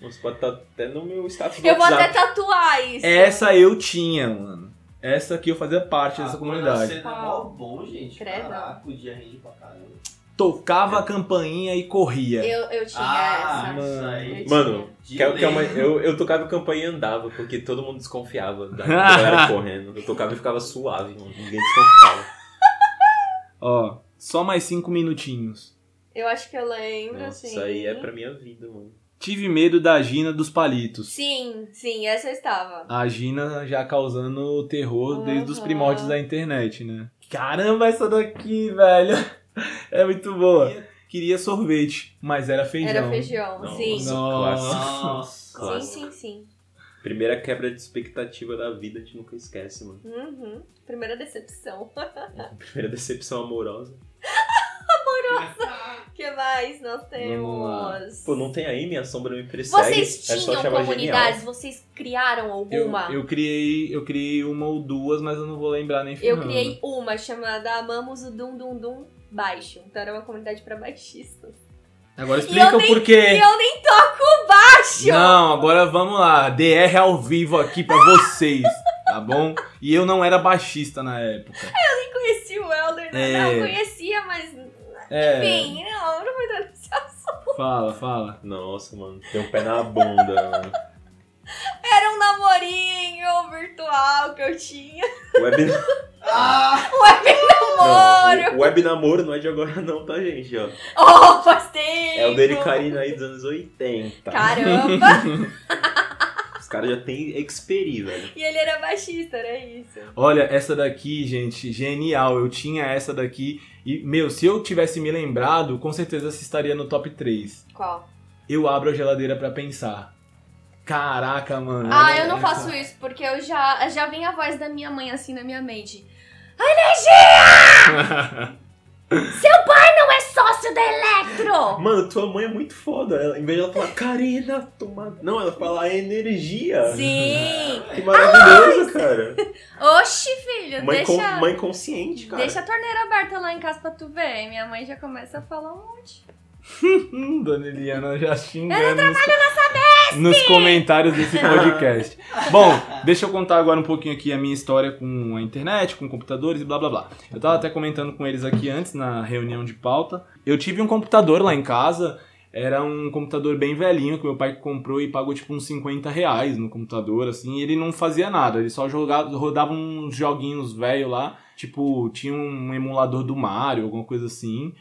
Nossa, pode estar até no meu status do Eu vou até WhatsApp. tatuar isso. Essa eu tinha, mano. Essa aqui eu fazia parte dessa Ah, comunidade. Cedo é mó bom, gente. Credo. Caraca, o dia rende pra caramba. Tocava a campainha e corria. Eu, eu tinha Ah, essa. Mano, De que, é- que é uma- eu, eu tocava campainha e andava, porque todo mundo desconfiava da da galera correndo. Eu tocava e ficava suave, mano. Ninguém desconfiava. Ó, só mais cinco minutinhos. Eu acho que eu lembro, Nossa, sim. isso aí é pra minha vida, mano. Tive medo da Gina dos palitos. Sim, sim, essa eu estava. A Gina já causando terror desde os Uhum. primórdios da internet, né? Caramba, essa daqui, velho. É muito boa. Queria sorvete, mas era feijão. Era feijão, Nossa. sim. Nossa. Nossa. Sim, sim, sim. Primeira quebra de expectativa da vida, a gente nunca esquece, mano. Uhum. Primeira decepção. Primeira decepção amorosa. O que mais nós temos? Pô, não tem aí Minha Sombra Me Persegue? Vocês é só tinham chamar comunidades? Vocês criaram Eu, alguma? eu criei, eu criei uma ou duas, mas eu não vou lembrar nem Eu ferrando. criei uma chamada Amamos o Dum Dum Dum Baixo. Então era uma comunidade pra baixistas. Agora explica eu o nem- porquê. E eu nem toco baixo! Não, agora vamos lá. DR ao vivo aqui pra vocês, tá bom? E eu não era baixista na época. nem conheci o Elder, né? É. Não, eu conhecia, mas. É. Enfim, não, eu não vou entrar nesse assunto. Fala, fala. Nossa, mano. Tem um pé na bunda, mano. Era um namorinho virtual que eu tinha. Web... Ah! Namoro! Não, web namoro não é de agora não, tá, gente? Ó. Oh, faz tempo! É o dele Karina aí dos anos 80. Caramba! Os caras já têm experi, velho. e ele era baixista, era isso. Olha, essa daqui, gente, genial. Eu tinha essa daqui. E, meu, se eu tivesse me lembrado, com certeza essa estaria no top 3. Qual? Eu abro a geladeira pra pensar. Caraca, mano. Ah, olha eu não essa. faço isso, porque eu já, já vem a voz da minha mãe assim na minha mente. Seu pai não é sócio da Electro! Mano, tua mãe é muito foda. Ela, em vez de ela falar, Karina, toma. Não, ela fala energia. Sim! Que maravilhoso, cara. Oxi, filho, Mãe, deixa, con- mãe consciente, cara. deixa a torneira aberta lá em casa pra tu ver. Minha mãe já começa a falar um monte. Dona Eliana já xingando nos, nos comentários desse podcast. Bom, deixa eu contar agora um pouquinho aqui a minha história com a internet, com computadores e blá blá blá. Eu tava até comentando com eles aqui antes, na reunião de pauta. Eu tive um computador lá em casa, era um computador bem velhinho que meu pai comprou e pagou tipo uns 50 reais no computador, assim, e ele não fazia nada, ele só jogava, rodava uns joguinhos velho lá, tipo, tinha um emulador do Mario, alguma coisa assim.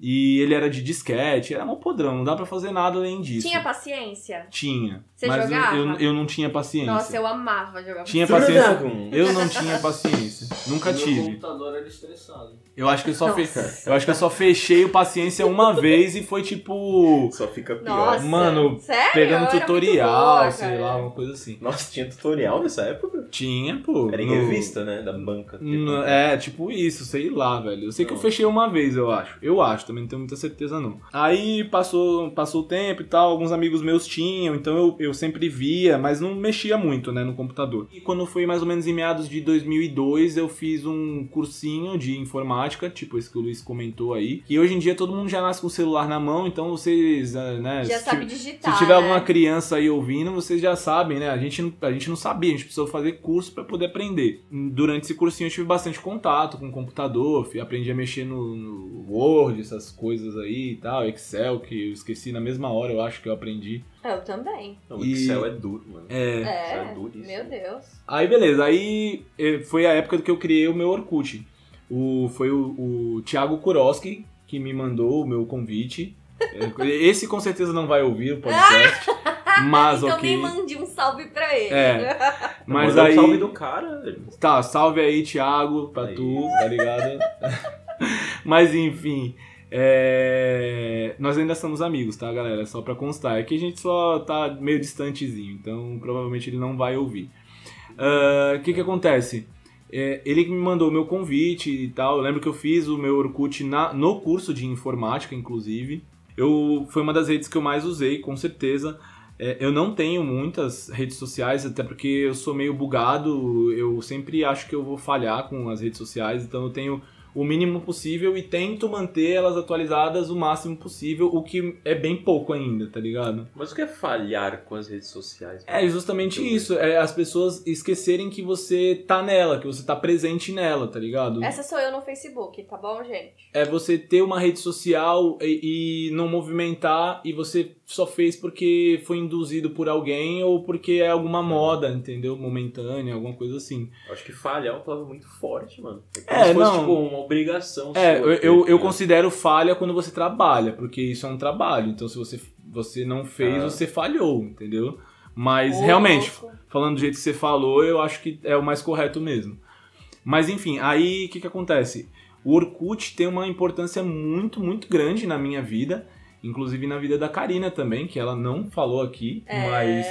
E ele era de disquete, era um podrão, não dá pra fazer nada além disso. Tinha paciência? Tinha. Você mas eu- jogava? Eu, eu não tinha paciência. Nossa, eu amava jogar Tinha paciência. Dragon. Eu não tinha paciência. Nunca Meu tive. computador era estressado. Eu acho que eu só fe... Eu acho que eu só fechei o paciência uma vez e foi tipo Só fica pior. Nossa, Mano, sério? pegando Eu tutorial, boa, sei lá, uma coisa assim. Nossa, tinha tutorial nessa época? Tinha, pô. Era em no- revista, né? Da banca. no- é, tipo isso, sei lá, velho. Eu sei que eu Não. fechei uma vez, eu acho. Eu acho, também não tenho muita certeza não. Aí passou, passou o tempo e tal, alguns amigos meus tinham, então eu, eu sempre via, mas não mexia muito, né, no computador. E quando foi mais ou menos em meados de 2002, eu fiz um cursinho de informática, tipo esse que o Luiz comentou aí. E hoje em dia todo mundo já nasce com o celular na mão, então vocês, eh, né, Já se sabe digitar, se tiver né? alguma criança aí ouvindo, vocês já sabem, né? A gente, não- a gente não sabia, a gente precisou fazer curso pra poder aprender. Durante esse cursinho eu tive bastante contato com o computador, aprendi a mexer no, no Word, essas coisas aí e tal, Excel, que eu esqueci na mesma hora, eu acho que eu aprendi. Eu também. Não, o E- Excel é duro, mano. É. É, é duríssimo. meu Deus. Aí beleza, aí eh, foi a época que eu criei o meu Orkut. O, foi o, o Thiago Kuroski que me mandou o meu convite. Eh, Esse com certeza não vai ouvir o podcast. Mas então ok. nem mande um salve pra ele. É. Mas Manda um aí. salve do cara. Tá, salve aí, Thiago, pra Aí. tu, tá ligado? Mas enfim. É, Nós ainda somos amigos, tá, galera? Só pra constar. É que a gente só tá meio distantezinho, então provavelmente ele não vai ouvir. Ah, O que que acontece? É, ele me mandou o meu convite e tal. Eu lembro que eu fiz o meu Orkut na- no curso de informática, inclusive. Eu, foi uma das redes que eu mais usei, com certeza. É, eu não tenho muitas redes sociais, até porque eu sou meio bugado. Eu sempre acho que eu vou falhar com as redes sociais, então eu tenho o mínimo possível e tento manter elas atualizadas o máximo possível, o que é bem pouco ainda, tá ligado? Mas o que é falhar com as redes sociais? É justamente isso, é as pessoas esquecerem que você tá nela, que você tá presente nela, tá ligado? Essa sou eu no Facebook, tá bom, gente? É você ter uma rede social e, e não movimentar e você só fez porque foi induzido por alguém ou porque é alguma moda, entendeu? Momentânea, alguma coisa assim. Eu acho que falhar é uma palavra muito forte, mano. É, se fosse, não. tipo, uma obrigação É, sua eu, eu, eu considero falha quando você trabalha, porque isso é um trabalho. Então se você, você não fez, Ah. você falhou, entendeu? Mas realmente, louco. falando do jeito que você falou, eu acho que é o mais correto mesmo. Mas enfim, aí o que, que acontece? O Orkut tem uma importância muito, muito grande na minha vida, inclusive na vida da Karina também, que ela não falou aqui, É, mas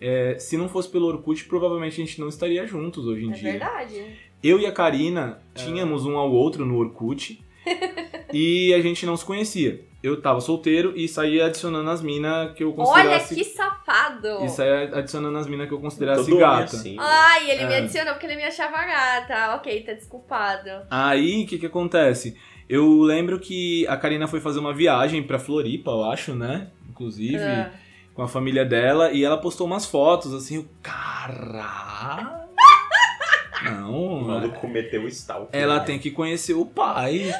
é, se não fosse pelo Orkut, provavelmente a gente não estaria juntos hoje em é dia. verdade. Eu e a Karina tínhamos um ao outro no Orkut e a gente não se conhecia. Eu tava solteiro e saía adicionando as minas que eu Olha considerasse. que safado! E saía adicionando as minas que eu considerasse Todo é gata. assim, Ai, ele me É. adicionou porque ele me achava gata. Ok, tá desculpado. Aí, o que que acontece? Eu lembro que a Karina foi fazer uma viagem pra Floripa, eu acho, né? Inclusive, Ah. com a família dela, e ela postou umas fotos, assim, o cara... O Não, maluco cometeu o stalker. ela tem que conhecer o pai.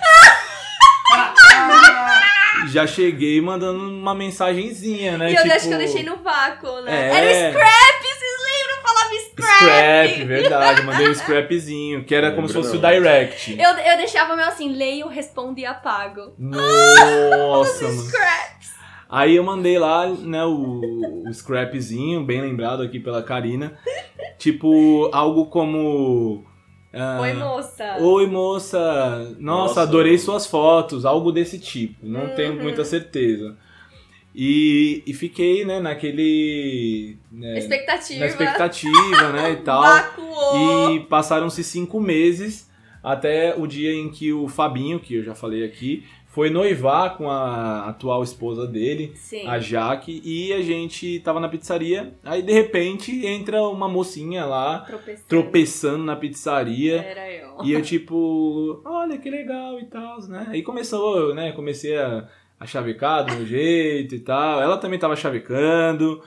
Já cheguei mandando uma mensagenzinha, né? e eu tipo, acho que eu deixei no vácuo, né? É. Era o scrap, vocês lembram? Eu falava scrap. Scrap, verdade. Mandei um scrapzinho, que era como se fosse o não. direct. Eu, eu deixava meu assim, leio, respondo e apago. Nossa, mano. Scraps. Aí eu mandei lá, né, o, o scrapzinho, bem lembrado aqui pela Karina. Tipo, algo como. ah, Oi, moça. Oi, moça. Nossa, Nossa. adorei suas fotos. Algo desse tipo. Não Uhum. tenho muita certeza. E, e fiquei, né, naquele. né, Expectativa. na expectativa, né, e tal. Vacuou. E passaram-se cinco meses Até o dia em que o Fabinho, que eu já falei aqui, foi noivar com a atual esposa dele, Sim. a Jaque, e a gente tava na pizzaria. Aí de repente entra uma mocinha lá Tropecei. tropeçando na pizzaria. Era eu. E eu, tipo, olha que legal e tal, né? Aí começou, né? Comecei a, a chavecar do meu jeito e tal. Ela também tava chavecando.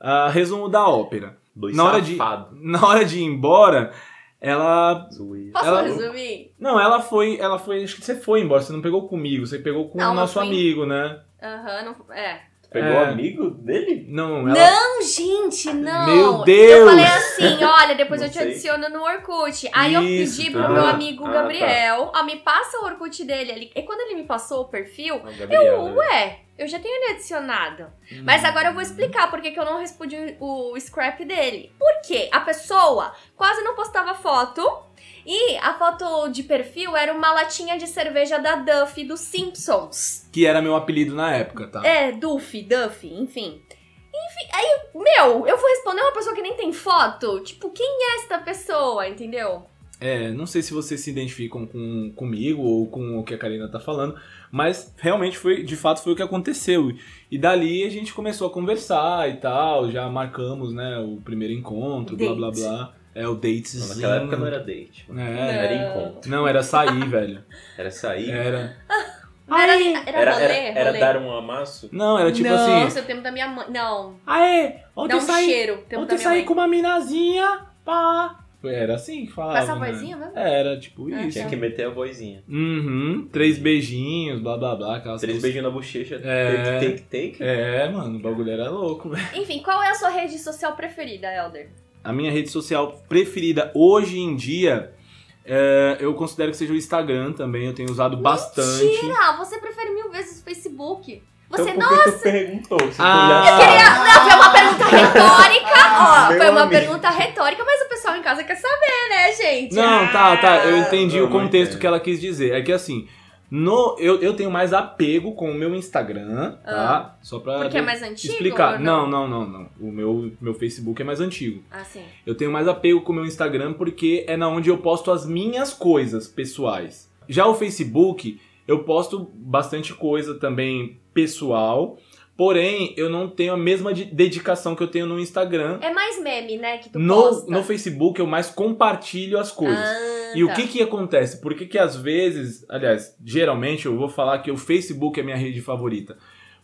Ah, resumo da ópera. Dois Na hora de-. Na hora de ir embora, ela. Posso ela- resumir? Não, ela foi. Ela foi. Acho que você foi embora, você não pegou comigo, você pegou com Não, o nosso fui- amigo, né? Aham, não. É. Pegou É. o amigo dele? Não, ela. Não, gente, não. Meu Deus! Eu falei assim, olha, depois Não eu te sei. adiciono no Orkut. Aí eu Isso, pedi tá. pro meu amigo Ah, Gabriel, ó, me passa o Orkut dele ali. E quando ele me passou o perfil, Não, Gabriel, eu, né? ué, eu já tenho ele adicionado. Mas agora eu vou explicar por que que eu não respondi o scrap dele. Por quê? A pessoa quase não postava foto. E a foto de perfil era uma latinha de cerveja da Duff dos Simpsons. Que era meu apelido na época, tá? É, Duffy, Duffy, enfim. Enfim, aí, meu, eu vou responder uma pessoa que nem tem foto? Tipo, quem é esta pessoa, entendeu? É, não sei se vocês se identificam com, comigo ou com o que a Karina tá falando, mas realmente foi, de fato, foi o que aconteceu. E dali a gente começou a conversar e tal, já marcamos, né, o primeiro encontro, blá blá Date. blá. É o datezinho. Não, naquela época não era date. É, Era Não. encontro. não, era sair, velho. Era sair. Era. Era, era, Era, rolê, era, era rolê. dar um amasso. Não, era tipo não, assim. é o tempo da minha mãe. Não, Aê, ontem dá um saí, cheiro. Tempo da ontem minha saí mãe. com uma minazinha, pá. Era assim que falava. Com essa né? vozinha mesmo? Era, tipo Ah, isso. Tinha que meter a vozinha. Uhum, três beijinhos, blá blá blá, Três coisas. beijinhos na bochecha. É. Take, take, take. É, mano, o bagulho era louco, velho. Enfim, qual é a sua rede social preferida, Elder? A minha rede social preferida hoje em dia, é, eu considero que seja o Instagram também. Eu tenho usado bastante. Mentira! Você prefere mil vezes o Facebook. Você então, não. por que tu perguntou? Tu Ah. Não, foi uma pergunta retórica, ó. Meu Foi uma amigo. pergunta retórica, mas o pessoal em casa quer saber, né, gente? Não, tá, tá. Eu entendi Eu o contexto que ela quis dizer. É que assim, no, eu, eu tenho mais apego com o meu Instagram, tá? Só pra Ah. Porque é mais antigo? explicar. ou Não, não, não, não. O meu, meu Facebook é mais antigo. Ah, sim. Eu tenho mais apego com o meu Instagram porque é na onde eu posto as minhas coisas pessoais. Já o Facebook, eu posto bastante coisa também pessoal, porém eu não tenho a mesma de- dedicação que eu tenho no Instagram. É mais meme, né, que tu No, posta. no Facebook eu mais compartilho as coisas. Ah, E o tá. que que acontece? Por que que às vezes, aliás, geralmente eu vou falar que o Facebook é minha rede favorita?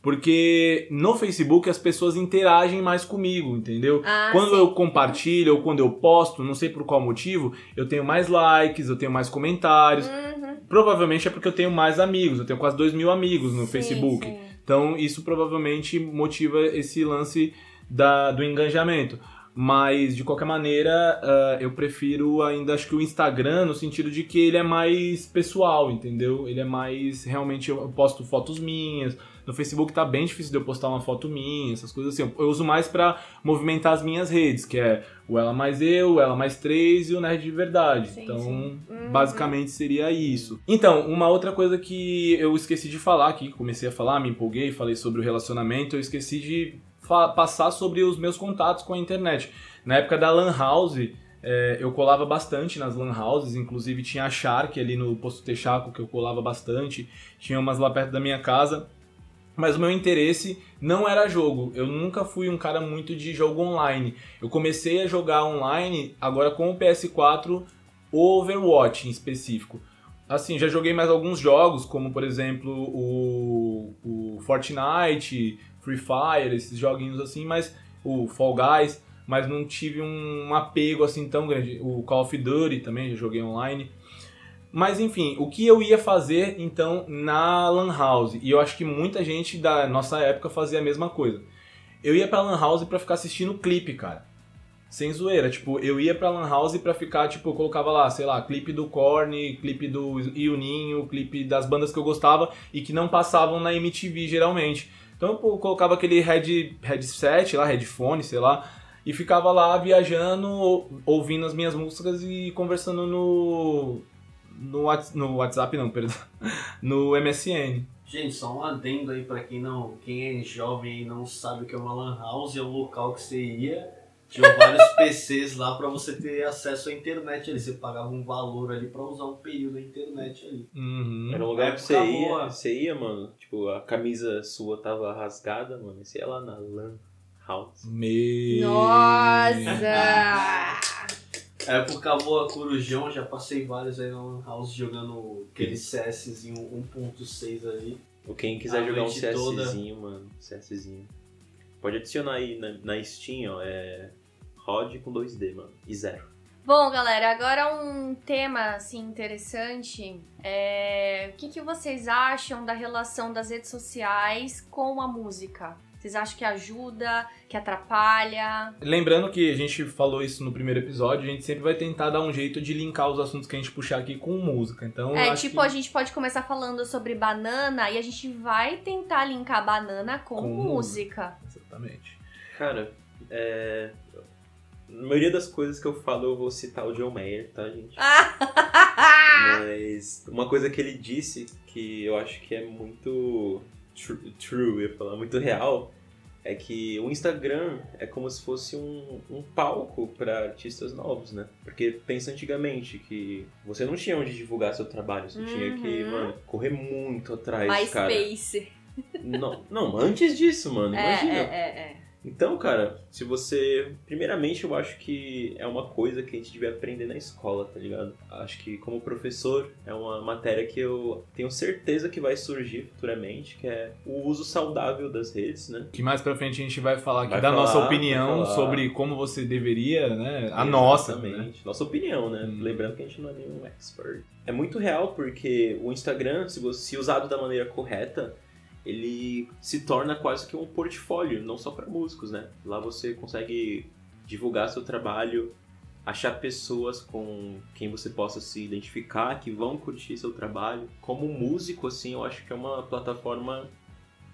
Porque no Facebook as pessoas interagem mais comigo, entendeu? Ah, quando sim. eu compartilho ou quando eu posto, não sei por qual motivo, eu tenho mais likes, eu tenho mais comentários. Uhum. Provavelmente é porque eu tenho mais amigos, eu tenho quase dois mil amigos no Sim, Facebook. sim. Então isso provavelmente motiva esse lance da, do engajamento. Mas de qualquer maneira, ah, eu prefiro ainda acho que o Instagram no sentido de que ele é mais pessoal, entendeu? Ele é mais. Realmente eu posto fotos minhas. No Facebook tá bem difícil de eu postar uma foto minha, essas coisas assim. Eu uso mais pra movimentar as minhas redes, que é o Ela Mais Eu, o Ela Mais Três e o Nerd de Verdade. Sim, então, sim. Uhum. basicamente seria isso. Então, uma outra coisa que eu esqueci de falar aqui, comecei a falar, me empolguei, falei sobre o relacionamento, eu esqueci de passar sobre os meus contatos com a internet. Na época da Lan House, é, eu colava bastante nas Lan Houses, inclusive tinha a Shark ali no Posto Texaco, que eu colava bastante, tinha umas lá perto da minha casa. Mas o meu interesse não era jogo. Eu nunca fui um cara muito de jogo online. Eu comecei a jogar online agora com o PS4, o Overwatch em específico. Assim, já joguei mais alguns jogos, como por exemplo o, o Fortnite, Free Fire, esses joguinhos assim, mas o Fall Guys, mas não tive um apego assim tão grande. O Call of Duty também já joguei online. Mas enfim, o que eu ia fazer então na Lan House? E eu acho que muita gente da nossa época fazia a mesma coisa. Eu ia pra Lan House pra ficar assistindo clipe, cara. Sem zoeira, tipo, eu ia pra Lan House pra ficar, tipo, eu colocava lá, sei lá, clipe do Korn, clipe do Ioninho, clipe das bandas que eu gostava e que não passavam na MTV geralmente. Então eu colocava aquele head, headset lá, headphone, sei lá, e ficava lá viajando, ou- ouvindo as minhas músicas e conversando no, no, no WhatsApp, não, perdão, no MSN. Gente, só um adendo aí pra quem não, quem é jovem e não sabe o que é uma lan house, é um local que você ia Tinha vários PCs lá pra você ter acesso à internet ali. Você pagava um valor ali pra usar um período da internet ali. Uhum. Era um lugar que você ia, boa. você ia, mano, tipo, a camisa sua tava rasgada, mano, e você ia lá na Lan House. Meu. Nossa! Época boa, Corujão, já passei vários aí na Lan House jogando aquele CSzinho 1.6 ali. Ou quem quiser A jogar um noite toda. CSzinho, mano, CSzinho. Pode adicionar aí na, na Steam, ó, é ROD com 2D, mano, e zero. Bom, galera, agora um tema assim interessante. É... O que, que vocês acham da relação das redes sociais com a música? Vocês acham que ajuda, que atrapalha? Lembrando que a gente falou isso no primeiro episódio, a gente sempre vai tentar dar um jeito de linkar os assuntos que a gente puxar aqui com música. Então, é, tipo, que... a gente pode começar falando sobre banana e a gente vai tentar linkar banana com, Com música. Exatamente. Cara, é... Na maioria das coisas que eu falo, eu vou citar o John Mayer, tá, gente? Mas uma coisa que ele disse que eu acho que é muito tru- true, eu ia falar, muito real, é que o Instagram é como se fosse um, um palco para artistas novos, né? Porque pensa antigamente que você não tinha onde divulgar seu trabalho, você tinha que, Uhum. mano, correr muito atrás, cara. MySpace. Não, não, antes disso, mano, É, imagina. é, é, é. Então, cara, se você. Primeiramente, eu acho que é uma coisa que a gente devia aprender na escola, tá ligado? Acho que, como professor, é uma matéria que eu tenho certeza que vai surgir futuramente, que é o uso saudável das redes, né? Que mais pra frente a gente vai falar aqui Vai da falar, nossa opinião sobre como você deveria, né? A nossa, né? Exatamente. Nossa opinião, né? Hum. Lembrando que a gente não é nenhum expert. É muito real porque o Instagram, se, você, se usado da maneira correta, ele se torna quase que um portfólio, não só para músicos, né? Lá você consegue divulgar seu trabalho, achar pessoas com quem você possa se identificar, que vão curtir seu trabalho. Como músico, assim, eu acho que é uma plataforma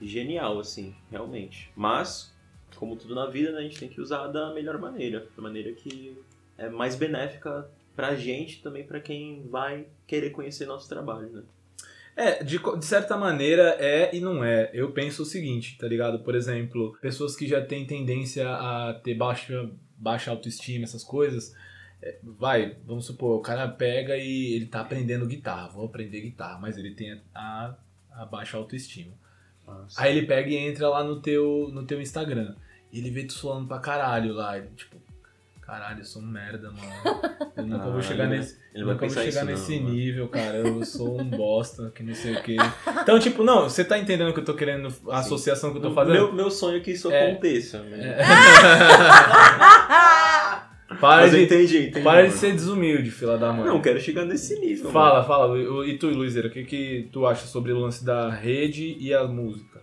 genial, assim, realmente. Mas, como tudo na vida, né, a gente tem que usar da melhor maneira, da maneira que é mais benéfica pra gente também pra quem vai querer conhecer nosso trabalho, né? É, de, de certa maneira é e não é. Eu penso o seguinte, tá ligado? Por exemplo, pessoas que já têm tendência a ter baixa, baixa autoestima, essas coisas. é, Vai, vamos supor, o cara pega e ele tá aprendendo guitarra, vou aprender guitarra, mas ele tem a, a baixa autoestima. Aí ele pega e entra lá no teu, no teu Instagram. E ele vê tu falando pra caralho lá. Ele, tipo, caralho, eu sou um merda, mano. Eu nunca Ah, vou chegar ele- nesse. ele vai nunca vou chegar isso não, nesse mano. nível, cara. Eu sou um bosta, que não sei o quê. Então, tipo, não, você tá entendendo o que eu tô querendo, a associação que eu tô fazendo? Meu, meu sonho é que isso É. aconteça. Né? Para, Mas eu de, entendi, entendi. para de mano. ser desumilde, fila da mãe. Não, eu quero chegar nesse nível. Fala, fala. Lu- E tu, Luizeira, o que, que tu acha sobre o lance da rede e a música?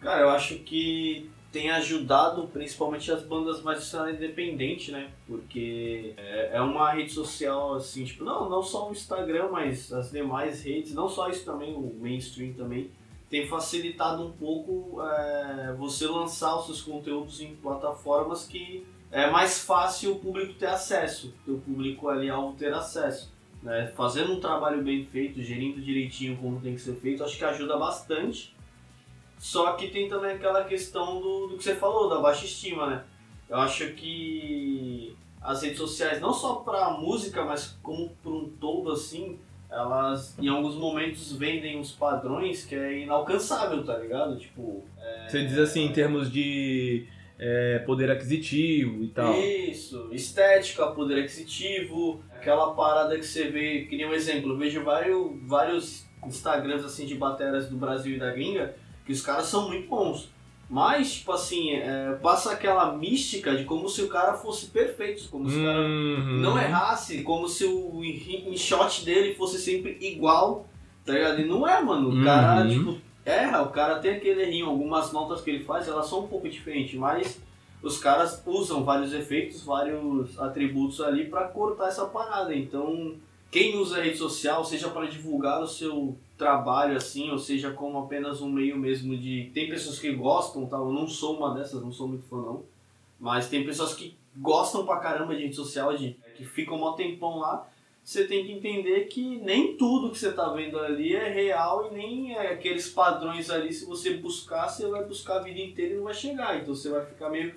Cara, eu acho que tem ajudado principalmente as bandas mais de cena independente, né? Porque é, é uma rede social assim, tipo, não, não só o Instagram, mas as demais redes, não só isso também, o mainstream também, tem facilitado um pouco é, você lançar os seus conteúdos em plataformas que é mais fácil o público ter acesso, o público ali alvo ter acesso. Né? Fazendo um trabalho bem feito, gerindo direitinho como tem que ser feito, acho que ajuda bastante. Só que tem também aquela questão do, do que você falou, da baixa estima, né? Eu acho que as redes sociais, não só pra música, mas como por um todo, assim, elas em alguns momentos vendem uns padrões que é inalcançável, tá ligado? Tipo, Você diz assim, em termos de é, poder aquisitivo e tal. Isso, estética, poder aquisitivo, aquela parada que você vê, que nem um exemplo, eu vejo vários, vários Instagrams assim de bateras do Brasil e da gringa, que os caras são muito bons. Mas, tipo assim, é, passa aquela mística de como se o cara fosse perfeito, como se o cara Uhum. não errasse, como se o shot dele fosse sempre igual, tá ligado? E não é, mano. O cara, Uhum. tipo, erra, o cara tem aquele errinho, algumas notas que ele faz, elas são um pouco diferentes, mas os caras usam vários efeitos, vários atributos ali pra cortar essa parada. Então, quem usa a rede social, seja para divulgar o seu trabalho assim, ou seja como apenas um meio mesmo de. Tem pessoas que gostam, tá? Eu não sou uma dessas, não sou muito fã não. Mas tem pessoas que gostam pra caramba de rede social, de, que ficam um tempão lá. Você tem que entender que nem tudo que você tá vendo ali é real e nem é aqueles padrões ali. Se você buscar, você vai buscar a vida inteira e não vai chegar. Então você vai ficar meio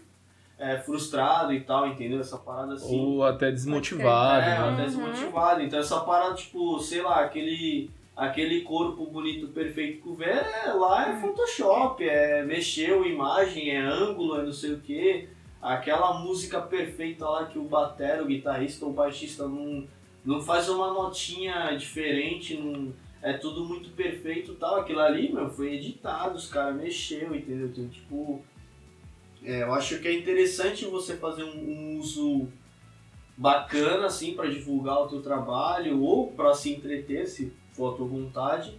é, frustrado e tal, entendeu? Essa parada assim. Ou até desmotivado. É, né? até desmotivado. Então essa parada, tipo, sei lá, aquele, aquele corpo bonito, perfeito que vê, é, lá é Photoshop, é mexeu imagem, é ângulo, é não sei o que. Aquela música perfeita lá que o batera, o guitarrista ou o baixista não, não faz uma notinha diferente, não, é tudo muito perfeito tal. Aquilo ali, meu, foi editado, os caras mexeu, entendeu? Então, tipo, é, eu acho que é interessante você fazer um, um uso bacana assim para divulgar o teu trabalho ou para se entreter, se for a tua vontade,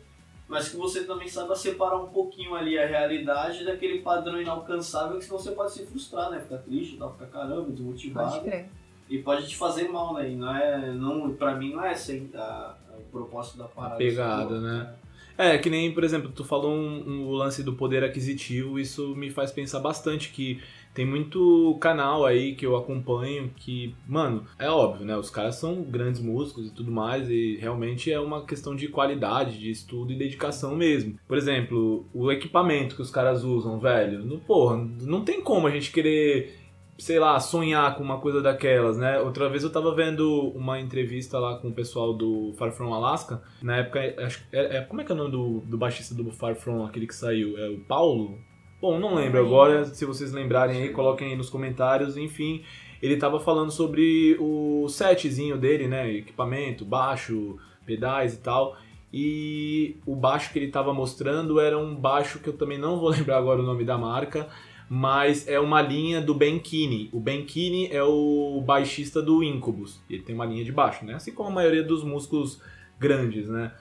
mas que você também saiba separar um pouquinho ali a realidade daquele padrão inalcançável que senão você pode se frustrar, né? Ficar triste, tal, ficar caramba, Pode desmotivado crer. e pode te fazer mal, né? E não é, não, para mim não é esse a, o propósito da parada. pegada, sacou? né? É, que nem, por exemplo, tu falou um, um lance do poder aquisitivo, isso me faz pensar bastante que tem muito canal aí que eu acompanho que, mano, é óbvio, né? Os caras são grandes músicos e tudo mais, e realmente é uma questão de qualidade, de estudo e dedicação mesmo. Por exemplo, o equipamento que os caras usam, velho, no, porra, não tem como a gente querer sei lá, sonhar com uma coisa daquelas, né? Outra vez eu tava vendo uma entrevista lá com o pessoal do Far From Alaska. Na época, acho, é, é- como é que é o nome do, do baixista do Far From, aquele que saiu? É o Paulo? Bom, não lembro agora. Se vocês lembrarem aí, coloquem aí nos comentários. Enfim, ele tava falando sobre o setzinho dele, né? Equipamento, baixo, pedais e tal. E o baixo que ele tava mostrando era um baixo que eu também não vou lembrar agora o nome da marca, mas é uma linha do Ben Keane. O Ben Keane é o baixista do Incubus. Ele tem uma linha de baixo, né? Assim como a maioria dos músicos grandes, né?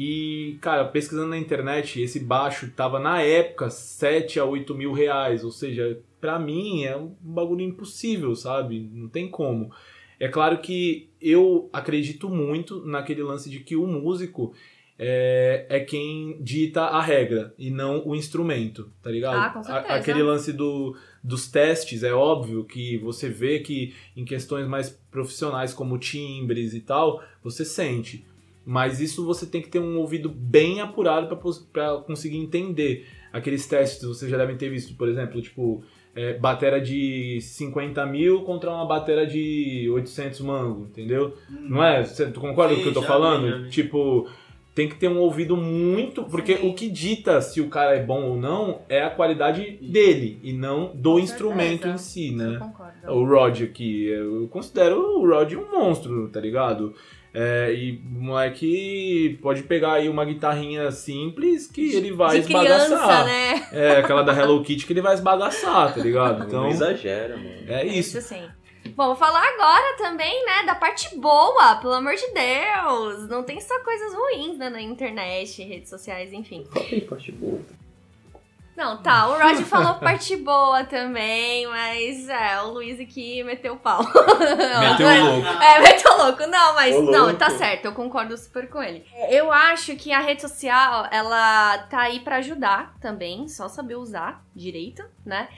E, cara, pesquisando na internet, esse baixo tava na época 7 a 8 mil reais. Ou seja, pra mim é um bagulho impossível, sabe? Não tem como. É claro que eu acredito muito naquele lance de que o músico é, é quem dita a regra e não o instrumento, tá ligado? Ah, com certeza. A- aquele lance do, dos testes, é óbvio que você vê que em questões mais profissionais como timbres e tal, você sente. Mas isso você tem que ter um ouvido bem apurado para conseguir entender. Aqueles testes vocês já devem ter visto, por exemplo, tipo, é, batera de 50 mil contra uma batera de 800 mango, entendeu? Não é? Cê- tu concorda com o que eu tô falando? vi. Tipo, tem que ter um ouvido muito. Porque Sim. o que dita se o cara é bom ou não é a qualidade dele e não do Com instrumento certeza. em si, Eu né? concordo. O Rod aqui, eu considero o Rod um monstro, tá ligado? É, e o moleque pode pegar aí uma guitarrinha simples que ele vai de criança, esbagaçar. né? É, aquela da Hello Kitty que ele vai esbagaçar, tá ligado? Então, Não exagera, mano. é isso. sim. Bom, vou falar agora também, né, da parte boa, pelo amor de Deus. Não tem só coisas ruins, né, na internet, redes sociais, enfim. Tem parte boa. Não, tá, o Rod falou parte boa também, mas é, o Luiz aqui meteu o pau. Meteu o louco. É, meteu louco. Não, mas não, louco. tá certo, eu concordo super com ele. Eu acho que a rede social, ela tá aí pra ajudar também, só saber usar direito, né?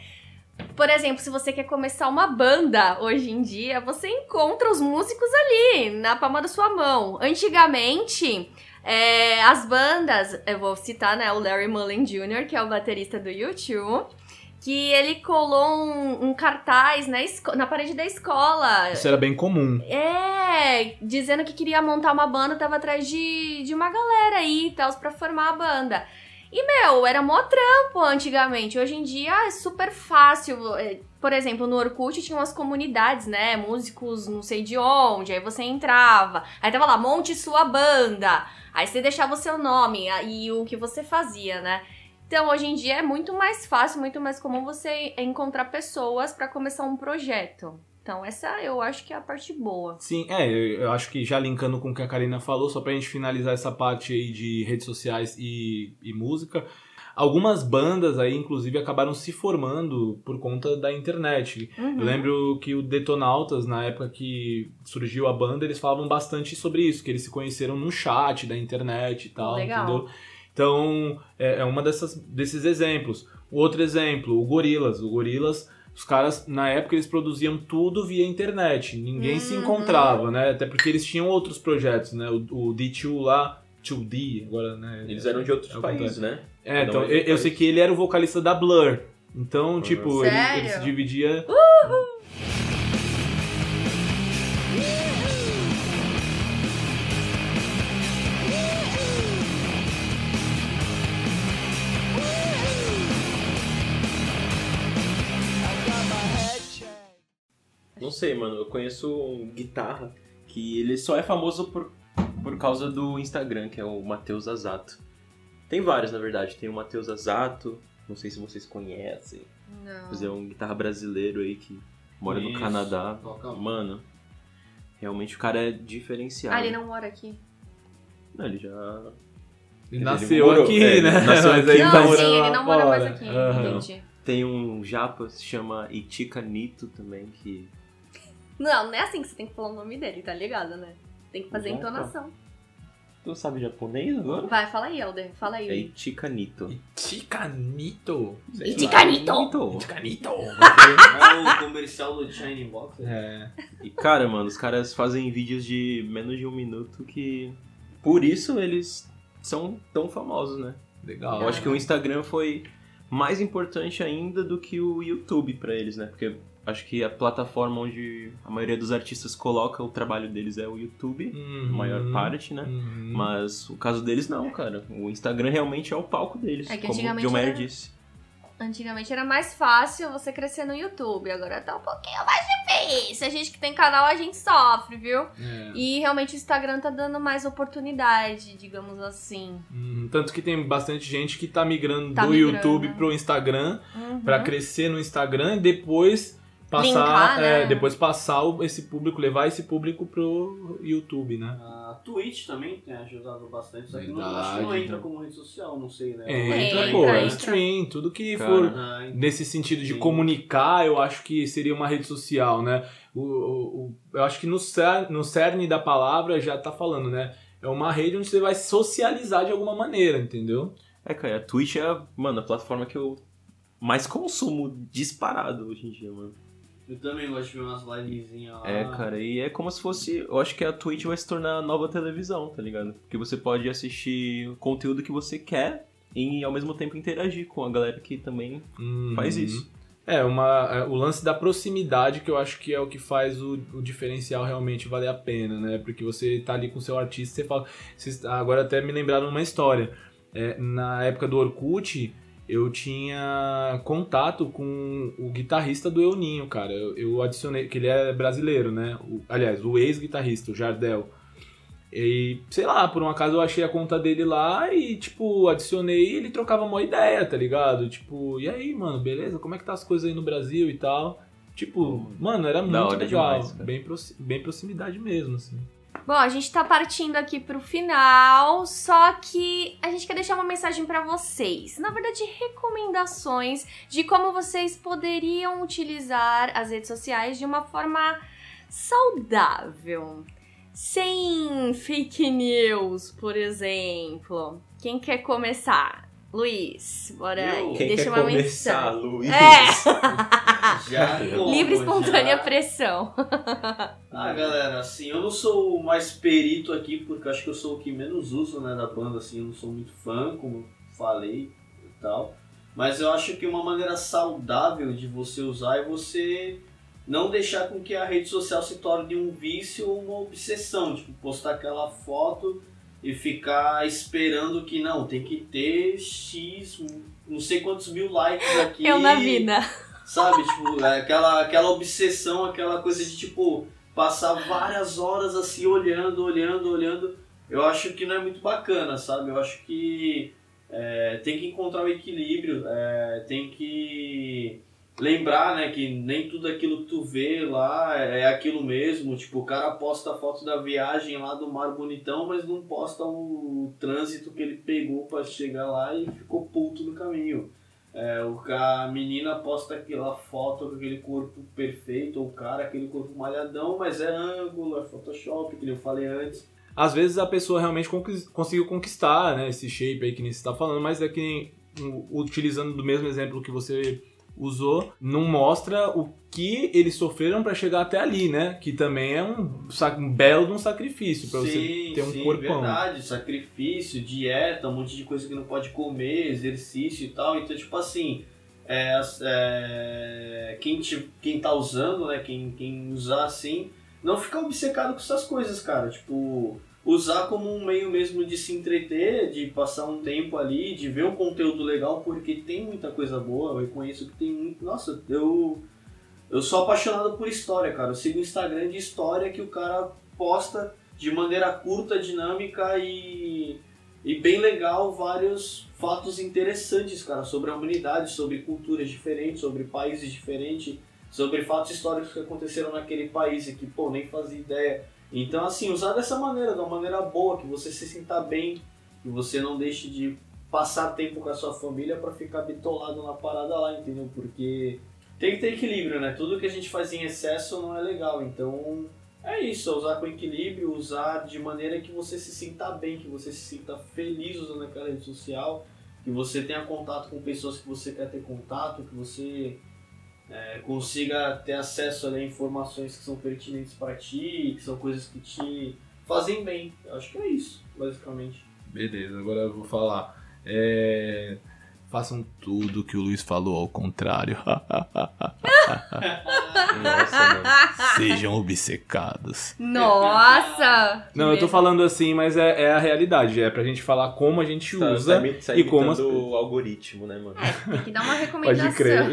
Por exemplo, se você quer começar uma banda hoje em dia, você encontra os músicos ali, na palma da sua mão. Antigamente, é, as bandas, eu vou citar, né, o Larry Mullen Jr., que é o baterista do YouTube, que ele colou um, um cartaz na, na parede da escola. Isso era bem comum. É, dizendo que queria montar uma banda, tava atrás de, de uma galera aí e tal, pra formar a banda. E, meu, era mó trampo antigamente. Hoje em dia é super fácil. É, Por exemplo, no Orkut tinha umas comunidades, né? Músicos não sei de onde. Aí você entrava. Aí tava lá, monte sua banda. Aí você deixava o seu nome e o que você fazia, né? Então, hoje em dia é muito mais fácil, muito mais comum você encontrar pessoas pra começar um projeto. Então, essa eu acho que é a parte boa. Sim, é, eu, eu acho que já linkando com o que a Karina falou, só pra gente finalizar essa parte aí de redes sociais e, e música, algumas bandas aí, inclusive, acabaram se formando por conta da internet. Uhum. Eu lembro que o Detonautas, na época que surgiu a banda, eles falavam bastante sobre isso, que eles se conheceram num chat da internet e tal, Legal. entendeu? Então, é, é uma dessas, desses exemplos. O outro exemplo, o Gorilas. O Gorilas, os caras, na época, eles produziam tudo via internet. Ninguém se Uhum. encontrava, né? Até porque eles tinham outros projetos, né? O, o D2 lá, 2D, agora, né? Eles eram de outros É países, né? É, então, de eu, eu sei que ele era o vocalista da Blur. Então, tipo, ele, Sério? ele se dividia. Não sei, mano. Eu conheço um guitarra que ele só é famoso por, por causa do Instagram, que é o Matheus Azato. Tem vários, na verdade. Tem o Matheus Azato, não sei se vocês conhecem. Não. Mas é um guitarra brasileiro aí que mora no Isso, Canadá. toca muito. Mano, realmente o cara é diferenciado. Ah, ele não mora aqui. Não, ele já. Ele Ele nasceu morou, aqui, é, né? nasceu Mas aqui. não, tá sim, ele não mora mais aqui. Aham. Entendi. Tem um japa que se chama Itika Nito também, que. Não, não é assim que você tem que falar o nome dele, tá ligado, né? Tem que fazer Já, entonação. Tu sabe japonês agora? Vai, fala aí, Helder. Fala aí. É Itika Nito. Chicanito. Iticanito! Chicanito. É o comercial do Shiny Box. É. E cara, mano, os caras fazem vídeos de menos de um minuto que. Por isso eles são tão famosos, né? Legal. Eu acho que o Instagram foi mais importante ainda do que o YouTube pra eles, né? Porque acho que a plataforma onde a maioria dos artistas coloca o trabalho deles é o YouTube, Uhum. a maior parte, né? Uhum. Mas o caso deles não, cara. O Instagram realmente é o palco deles, É que como o Mayer era- disse. Antigamente era mais fácil você crescer no YouTube, agora tá um pouquinho mais difícil. A gente que tem canal, a gente sofre, viu? É. E realmente o Instagram tá dando mais oportunidade, digamos assim. Uhum. Tanto que tem bastante gente que tá migrando Tá do migrando, YouTube pro Instagram Uhum. pra crescer no Instagram e depois passar, Linkar, né? é, depois passar esse público, levar esse público pro YouTube, né? A Twitch também tem ajudado bastante, só que não, acho que não entra como rede social, não sei, né? Entra, Entra, pô, é entra. stream, tudo que Cara. for Ah, nesse sentido de Sim. comunicar, eu acho que seria uma rede social, né? O, o- o- eu acho que no, cer- no cerne da palavra já tá falando, né? É uma rede onde você vai socializar de alguma maneira, entendeu? É, cara, a Twitch é, mano, a plataforma que eu mais consumo disparado hoje em dia, mano. Eu também gosto de ver umas livezinhas lá. É, cara, e é como se fosse. Eu acho que a Twitch vai se tornar a nova televisão, tá ligado? Porque você pode assistir o conteúdo que você quer e ao mesmo tempo interagir com a galera que também Uhum. faz isso. É, uma, é, o lance da proximidade que eu acho que é o que faz o, o diferencial realmente valer a pena, né? Porque você tá ali com o seu artista, você fala. Vocês, agora até me lembraram uma história. É, na época do Orkut, eu tinha contato com o guitarrista do Euninho, cara. Eu, eu adicionei, que ele é brasileiro, né? O- aliás, o ex-guitarrista, o Jardel. E, sei lá, por um acaso eu achei a conta dele lá e, tipo, adicionei e ele trocava uma ideia, tá ligado? Tipo, e aí, mano, beleza? Como é que tá as coisas aí no Brasil e tal? Tipo, mano, era muito legal. demais, bem proximidade mesmo, assim. Bom, a gente tá partindo aqui pro final, só que a gente quer deixar uma mensagem pra vocês. Na verdade, recomendações de como vocês poderiam utilizar as redes sociais de uma forma saudável. Sem fake news, por exemplo. Quem quer começar? Luiz, bora aí. Quem Deixa quer uma começar, mensagem. Luiz? É, Já livre espontânea já. pressão. Ah, galera, assim, eu não sou o mais perito aqui, porque eu acho que eu sou o que menos uso, né, da banda, assim, eu não sou muito fã, como falei e tal. Mas eu acho que uma maneira saudável de você usar é você não deixar com que a rede social se torne um vício ou uma obsessão, tipo, postar aquela foto e ficar esperando que não, tem que ter X, não sei quantos mil likes aqui. Eu na vida. Sabe, tipo, aquela, aquela obsessão, aquela coisa de, tipo, passar várias horas assim, olhando, olhando, olhando. Eu acho que não é muito bacana, sabe? Eu acho que é, tem que encontrar o equilíbrio, é, tem que lembrar, né, que nem tudo aquilo que tu vê lá é aquilo mesmo. Tipo, o cara posta a foto da viagem lá do mar bonitão, mas não posta o trânsito que ele pegou pra chegar lá e ficou puto no caminho. É, o, a menina posta aquela foto com aquele corpo perfeito, ou o cara, aquele corpo malhadão, mas é ângulo, é Photoshop, que eu falei antes. Às vezes a pessoa realmente conseguiu conquistar, né, esse shape aí que nem você tá falando, mas é que utilizando do mesmo exemplo que você usou, não mostra o que eles sofreram pra chegar até ali, né? Que também é um, um belo de um sacrifício pra você ter um sim, corpão. verdade, sacrifício, dieta, um monte de coisa que não pode comer, exercício e tal. Então, tipo assim, é, é, quem, te, quem tá usando, né? Quem, quem usar assim, não ficar obcecado com essas coisas, cara. Tipo, usar como um meio mesmo de se entreter, de passar um tempo ali, de ver um conteúdo legal, porque tem muita coisa boa. Eu reconheço que tem muito. Nossa, eu. Eu sou apaixonado por história, cara. Eu sigo o Instagram de história que o cara posta de maneira curta, dinâmica e, e bem legal vários fatos interessantes, cara, sobre a humanidade, sobre culturas diferentes, sobre países diferentes, sobre fatos históricos que aconteceram naquele país e que, pô, nem fazia ideia. Então, assim, usar dessa maneira, de uma maneira boa, que você se sinta bem, que você não deixe de passar tempo com a sua família pra ficar bitolado na parada lá, entendeu? Porque tem que ter equilíbrio, né? Tudo que a gente faz em excesso não é legal. Então, é isso, é usar com equilíbrio, usar de maneira que você se sinta bem, que você se sinta feliz usando aquela rede social, que você tenha contato com pessoas que você quer ter contato, que você é, consiga ter acesso ali, a informações que são pertinentes para ti, que são coisas que te fazem bem. Eu acho que é isso, basicamente. Beleza, agora eu vou falar. É, Façam tudo que o Luiz falou ao contrário. Nossa, mano. Sejam obcecados. Nossa! Não, eu tô falando assim, mas é, é a realidade. É pra gente falar como a gente Tá, usa tá, imi- tá e como as- imitando o algoritmo, né, mano? Tem que dar uma recomendação. Pode crer.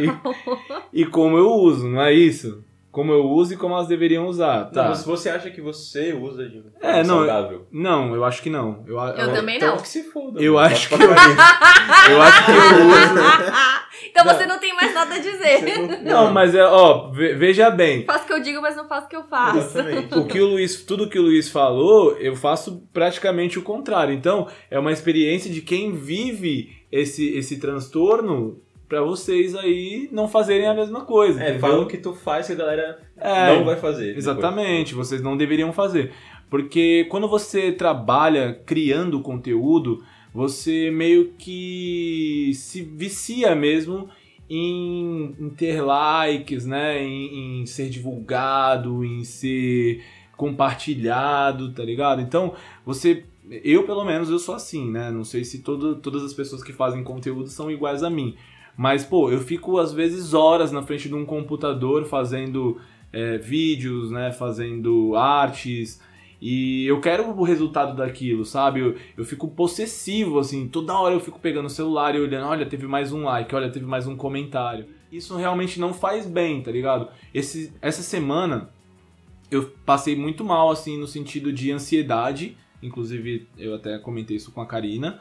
E, e como eu uso, não é isso? Como eu uso e como elas deveriam usar. Tá. Não, mas você acha que você usa de forma É, não, saudável? Não, eu acho que não. Eu, Eu também então não. que se foda. Eu acho que eu, eu acho que eu uso. então você não tem mais nada a dizer. Não, mas é, ó, ve- veja bem. Faço o que eu digo, mas não faço o que eu faço. Exatamente. O que o Luiz, tudo que o Luiz falou, eu faço praticamente o contrário. Então, é uma experiência de quem vive esse, esse transtorno pra vocês aí não fazerem a mesma coisa. É, fala o que tu faz que a galera É, não vai fazer. depois. Exatamente, vocês não deveriam fazer. Porque quando você trabalha criando conteúdo, você meio que se vicia mesmo em, em ter likes, né? Em, em ser divulgado, em ser compartilhado, tá ligado? Então, você. Eu, pelo menos, eu sou assim, né? Não sei se todo, todas as pessoas que fazem conteúdo são iguais a mim. Mas, pô, eu fico às vezes horas na frente de um computador fazendo é, vídeos, né? Fazendo artes. E eu quero o resultado daquilo, sabe? Eu, eu fico possessivo, assim. Toda hora eu fico pegando o celular e olhando: olha, teve mais um like, olha, teve mais um comentário. Isso realmente não faz bem, tá ligado? Esse, essa semana eu passei muito mal, assim, no sentido de ansiedade. Inclusive, eu até comentei isso com a Karina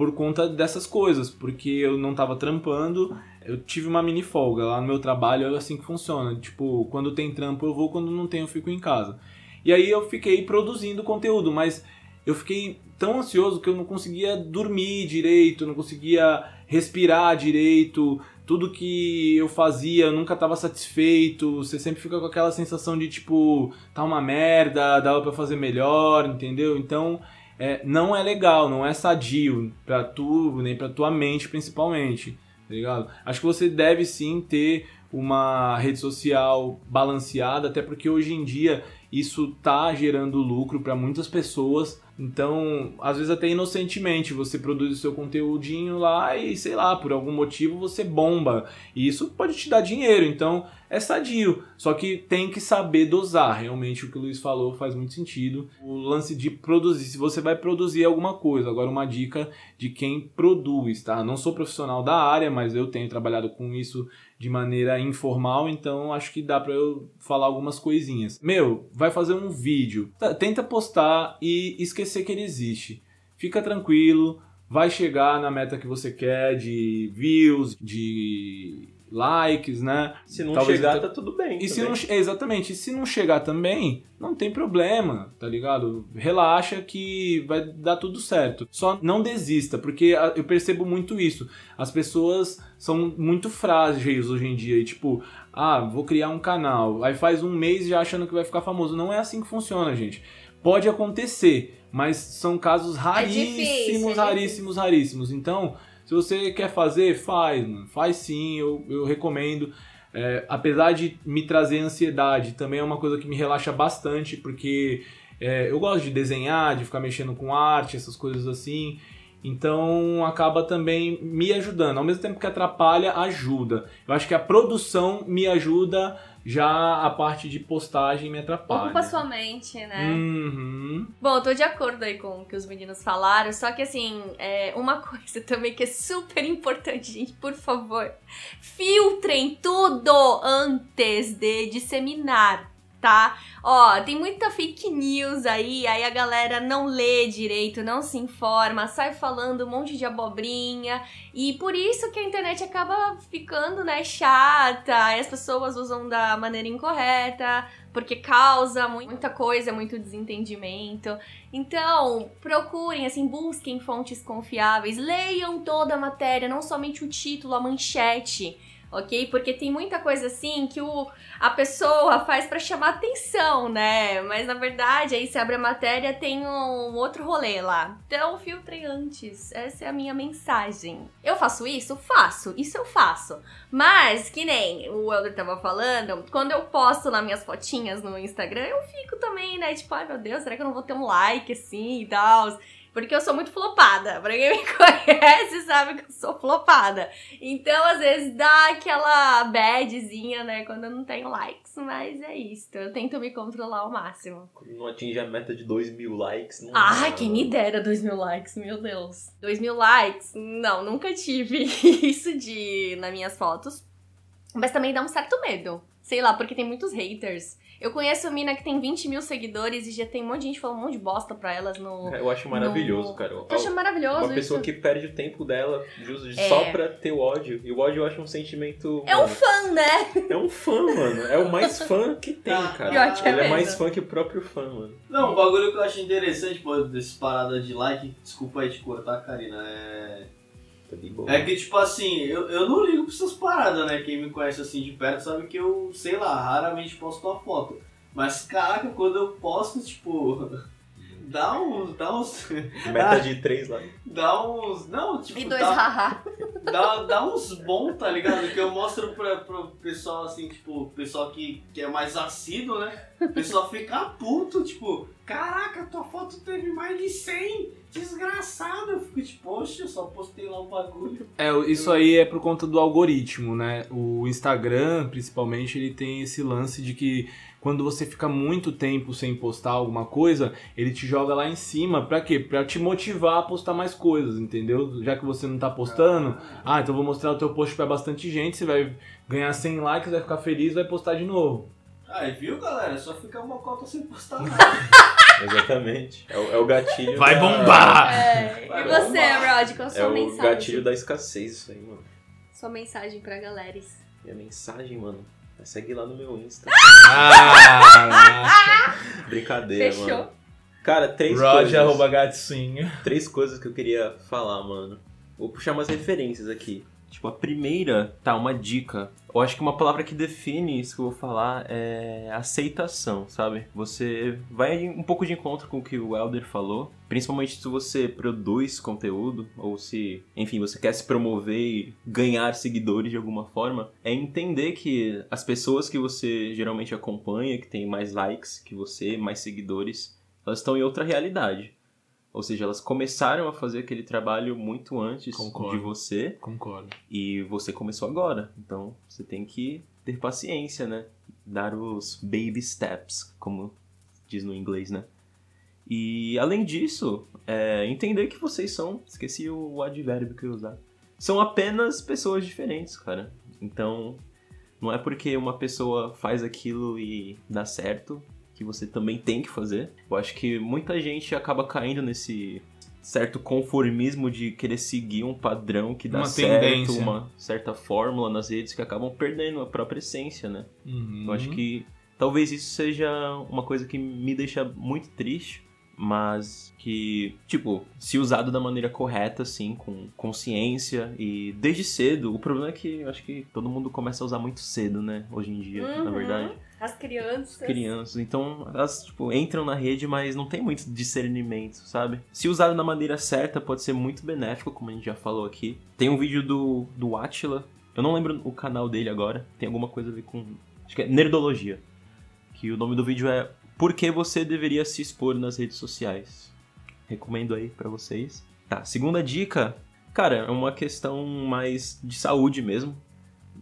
por conta dessas coisas, porque eu não tava trampando, eu tive uma mini folga lá no meu trabalho, é assim que funciona. Tipo, quando tem trampo eu vou, quando não tem eu fico em casa. E aí eu fiquei produzindo conteúdo, mas eu fiquei tão ansioso que eu não conseguia dormir direito, não conseguia respirar direito. Tudo que eu fazia eu nunca tava satisfeito. Você sempre fica com aquela sensação de tipo, tá uma merda, dava pra fazer melhor, entendeu? Então, é, não é legal, não é sadio pra tu, nem pra tua mente principalmente, tá ligado? Acho que você deve sim ter uma rede social balanceada, até porque hoje em dia isso tá gerando lucro para muitas pessoas. Então, às vezes até inocentemente, você produz o seu conteúdinho lá e, sei lá, por algum motivo você bomba. E isso pode te dar dinheiro, então é sadio. Só que tem que saber dosar. Realmente o que o Luiz falou faz muito sentido. O lance de produzir, se você vai produzir alguma coisa. Agora uma dica de quem produz, tá? Não sou profissional da área, mas eu tenho trabalhado com isso de maneira informal, então acho que dá pra eu falar algumas coisinhas. Meu, vai fazer um vídeo, tá, tenta postar e esquecer que ele existe. Fica tranquilo, vai chegar na meta que você quer de views, de likes, né? Se não Talvez chegar, até- tá tudo bem. E se não, exatamente, e se não chegar também, não tem problema, tá ligado? Relaxa que vai dar tudo certo. Só não desista, porque eu percebo muito isso. As pessoas são muito frágeis hoje em dia e tipo, ah, vou criar um canal, aí faz um mês já achando que vai ficar famoso. Não é assim que funciona, gente. Pode acontecer, mas são casos raríssimos, difícil, é raríssimos, raríssimos. Então, se você quer fazer, faz, mano. Faz sim, eu, eu recomendo. É, apesar de me trazer ansiedade, também é uma coisa que me relaxa bastante, porque é, eu gosto de desenhar, de ficar mexendo com arte, essas coisas assim. Então acaba também me ajudando. Ao mesmo tempo que atrapalha, ajuda. Eu acho que a produção me ajuda, já a parte de postagem me atrapalha. Ocupa sua mente, né? Uhum. Bom, eu tô de acordo aí com o que os meninos falaram, só que assim, é, uma coisa também que é super importante, gente, por favor, filtrem tudo antes de disseminar, tá? Ó, tem muita fake news aí, aí a galera não lê direito, não se informa, sai falando um monte de abobrinha, e por isso que a internet acaba ficando, né, chata, e as pessoas usam da maneira incorreta, porque causa muita coisa, muito desentendimento. Então, procurem, assim, busquem fontes confiáveis, leiam toda a matéria, não somente o título, a manchete ok? Porque tem muita coisa assim que o, a pessoa faz para chamar atenção, né? Mas na verdade, aí se abre a matéria, tem um outro rolê lá. Então, filtrem antes. Essa é a minha mensagem. Eu faço isso? Faço. Isso eu faço. Mas, que nem o Elder tava falando, quando eu posto lá minhas fotinhas no Instagram, eu fico também, né? Tipo, ai meu Deus, será que eu não vou ter um like assim e tal? Porque eu sou muito flopada. Pra quem me conhece sabe que eu sou flopada. Então, às vezes, dá aquela badzinha, né? Quando eu não tenho likes. Mas é isso. Eu tento me controlar ao máximo. Quando não atinge a meta de 2 mil likes, não Ai, quem me dera 2 mil likes, meu Deus. 2 mil likes? Não, nunca tive isso de nas minhas fotos. Mas também dá um certo medo. Sei lá, porque tem muitos haters. Eu conheço mina que tem 20 mil seguidores e já tem um monte de gente falando um monte de bosta pra elas no. Eu acho maravilhoso, no... cara. Eu acho maravilhoso Uma pessoa isso. que perde o tempo dela justo É. só pra ter o ódio. E o ódio eu acho um sentimento. É um mano, fã, né? É um fã, mano. É o mais fã que tem, cara. Pior que é Ele é mesmo. mais fã que o próprio fã, mano. Não, um bagulho que eu acho interessante, pô, desse parada de like, desculpa aí te cortar, Karina, é. Tá de boa. É que, tipo assim, eu, eu não ligo pra essas paradas, né? Quem me conhece assim de perto sabe que eu, sei lá, raramente posto uma foto. Mas, caraca, quando eu posto, tipo. Dá uns. Dá uns. Meta de 3 lá. Dá uns. Não, tipo. E dois dá, haha. dá, dá uns bons, tá ligado? Que eu mostro pra, pro pessoal, assim, tipo, pessoal que, que é mais assíduo, né? O pessoal fica puto, tipo, caraca, tua foto teve mais de 100, desgraçado. Eu fico tipo, poxa, eu só postei lá um bagulho. É, isso aí é por conta do algoritmo, né? O Instagram, principalmente, ele tem esse lance de que quando você fica muito tempo sem postar alguma coisa, ele te joga lá em cima. Pra quê? Pra te motivar a postar mais coisas, entendeu? Já que você não tá postando, ah, então vou mostrar o teu post pra bastante gente, você vai ganhar 100 likes, vai ficar feliz, vai postar de novo. Aí, viu, galera? Só fica uma cota sem postar nada. Exatamente. É o, é o gatilho. Vai da- bombar! É. Vai E você, bombar. Rod, qual a É sua o mensagem? gatilho da escassez, isso aí, mano. Sua mensagem pra galera. Minha mensagem, mano. Segue lá no meu Insta. Ah, Brincadeira, Fechou. mano. Cara, três Rod coisas. gatinho. três coisas que eu queria falar, mano. Vou puxar umas referências aqui. Tipo, a primeira, tá, uma dica. Eu acho que uma palavra que define isso que eu vou falar é aceitação, sabe? Você vai um pouco de encontro com o que o Elder falou, principalmente se você produz conteúdo, ou se, enfim, você quer se promover e ganhar seguidores de alguma forma, é entender que as pessoas que você geralmente acompanha, que tem mais likes que você, mais seguidores, elas estão em outra realidade. Ou seja, elas começaram a fazer aquele trabalho muito antes Concordo. de você Concordo. e você começou agora. Então você tem que ter paciência, né? Dar os baby steps, como diz no inglês, né? E além disso, é, entender que vocês são. Esqueci o advérbio que eu ia usar. São apenas pessoas diferentes, cara. Então, não é porque uma pessoa faz aquilo e dá certo que você também tem que fazer. Eu acho que muita gente acaba caindo nesse certo conformismo de querer seguir um padrão que dá Uma certo, tendência. uma certa fórmula nas redes que acabam perdendo a própria essência, né? Uhum. Eu acho que talvez isso seja uma coisa que me deixa muito triste, mas que, tipo, se usado da maneira correta, assim, com consciência e desde cedo, o problema é que eu acho que todo mundo começa a usar muito cedo, né, hoje em dia, na Uhum. verdade. As crianças. Crianças, então elas, tipo, entram na rede, mas não tem muito discernimento, sabe? Se usado da maneira certa, pode ser muito benéfico, como a gente já falou aqui. Tem um vídeo do, do Atila, eu não lembro o canal dele agora, tem alguma coisa a ver com. Acho que é Nerdologia. Que o nome do vídeo é Por que você deveria se expor nas redes sociais? Recomendo aí pra vocês. Tá, segunda dica, cara, é uma questão mais de saúde mesmo.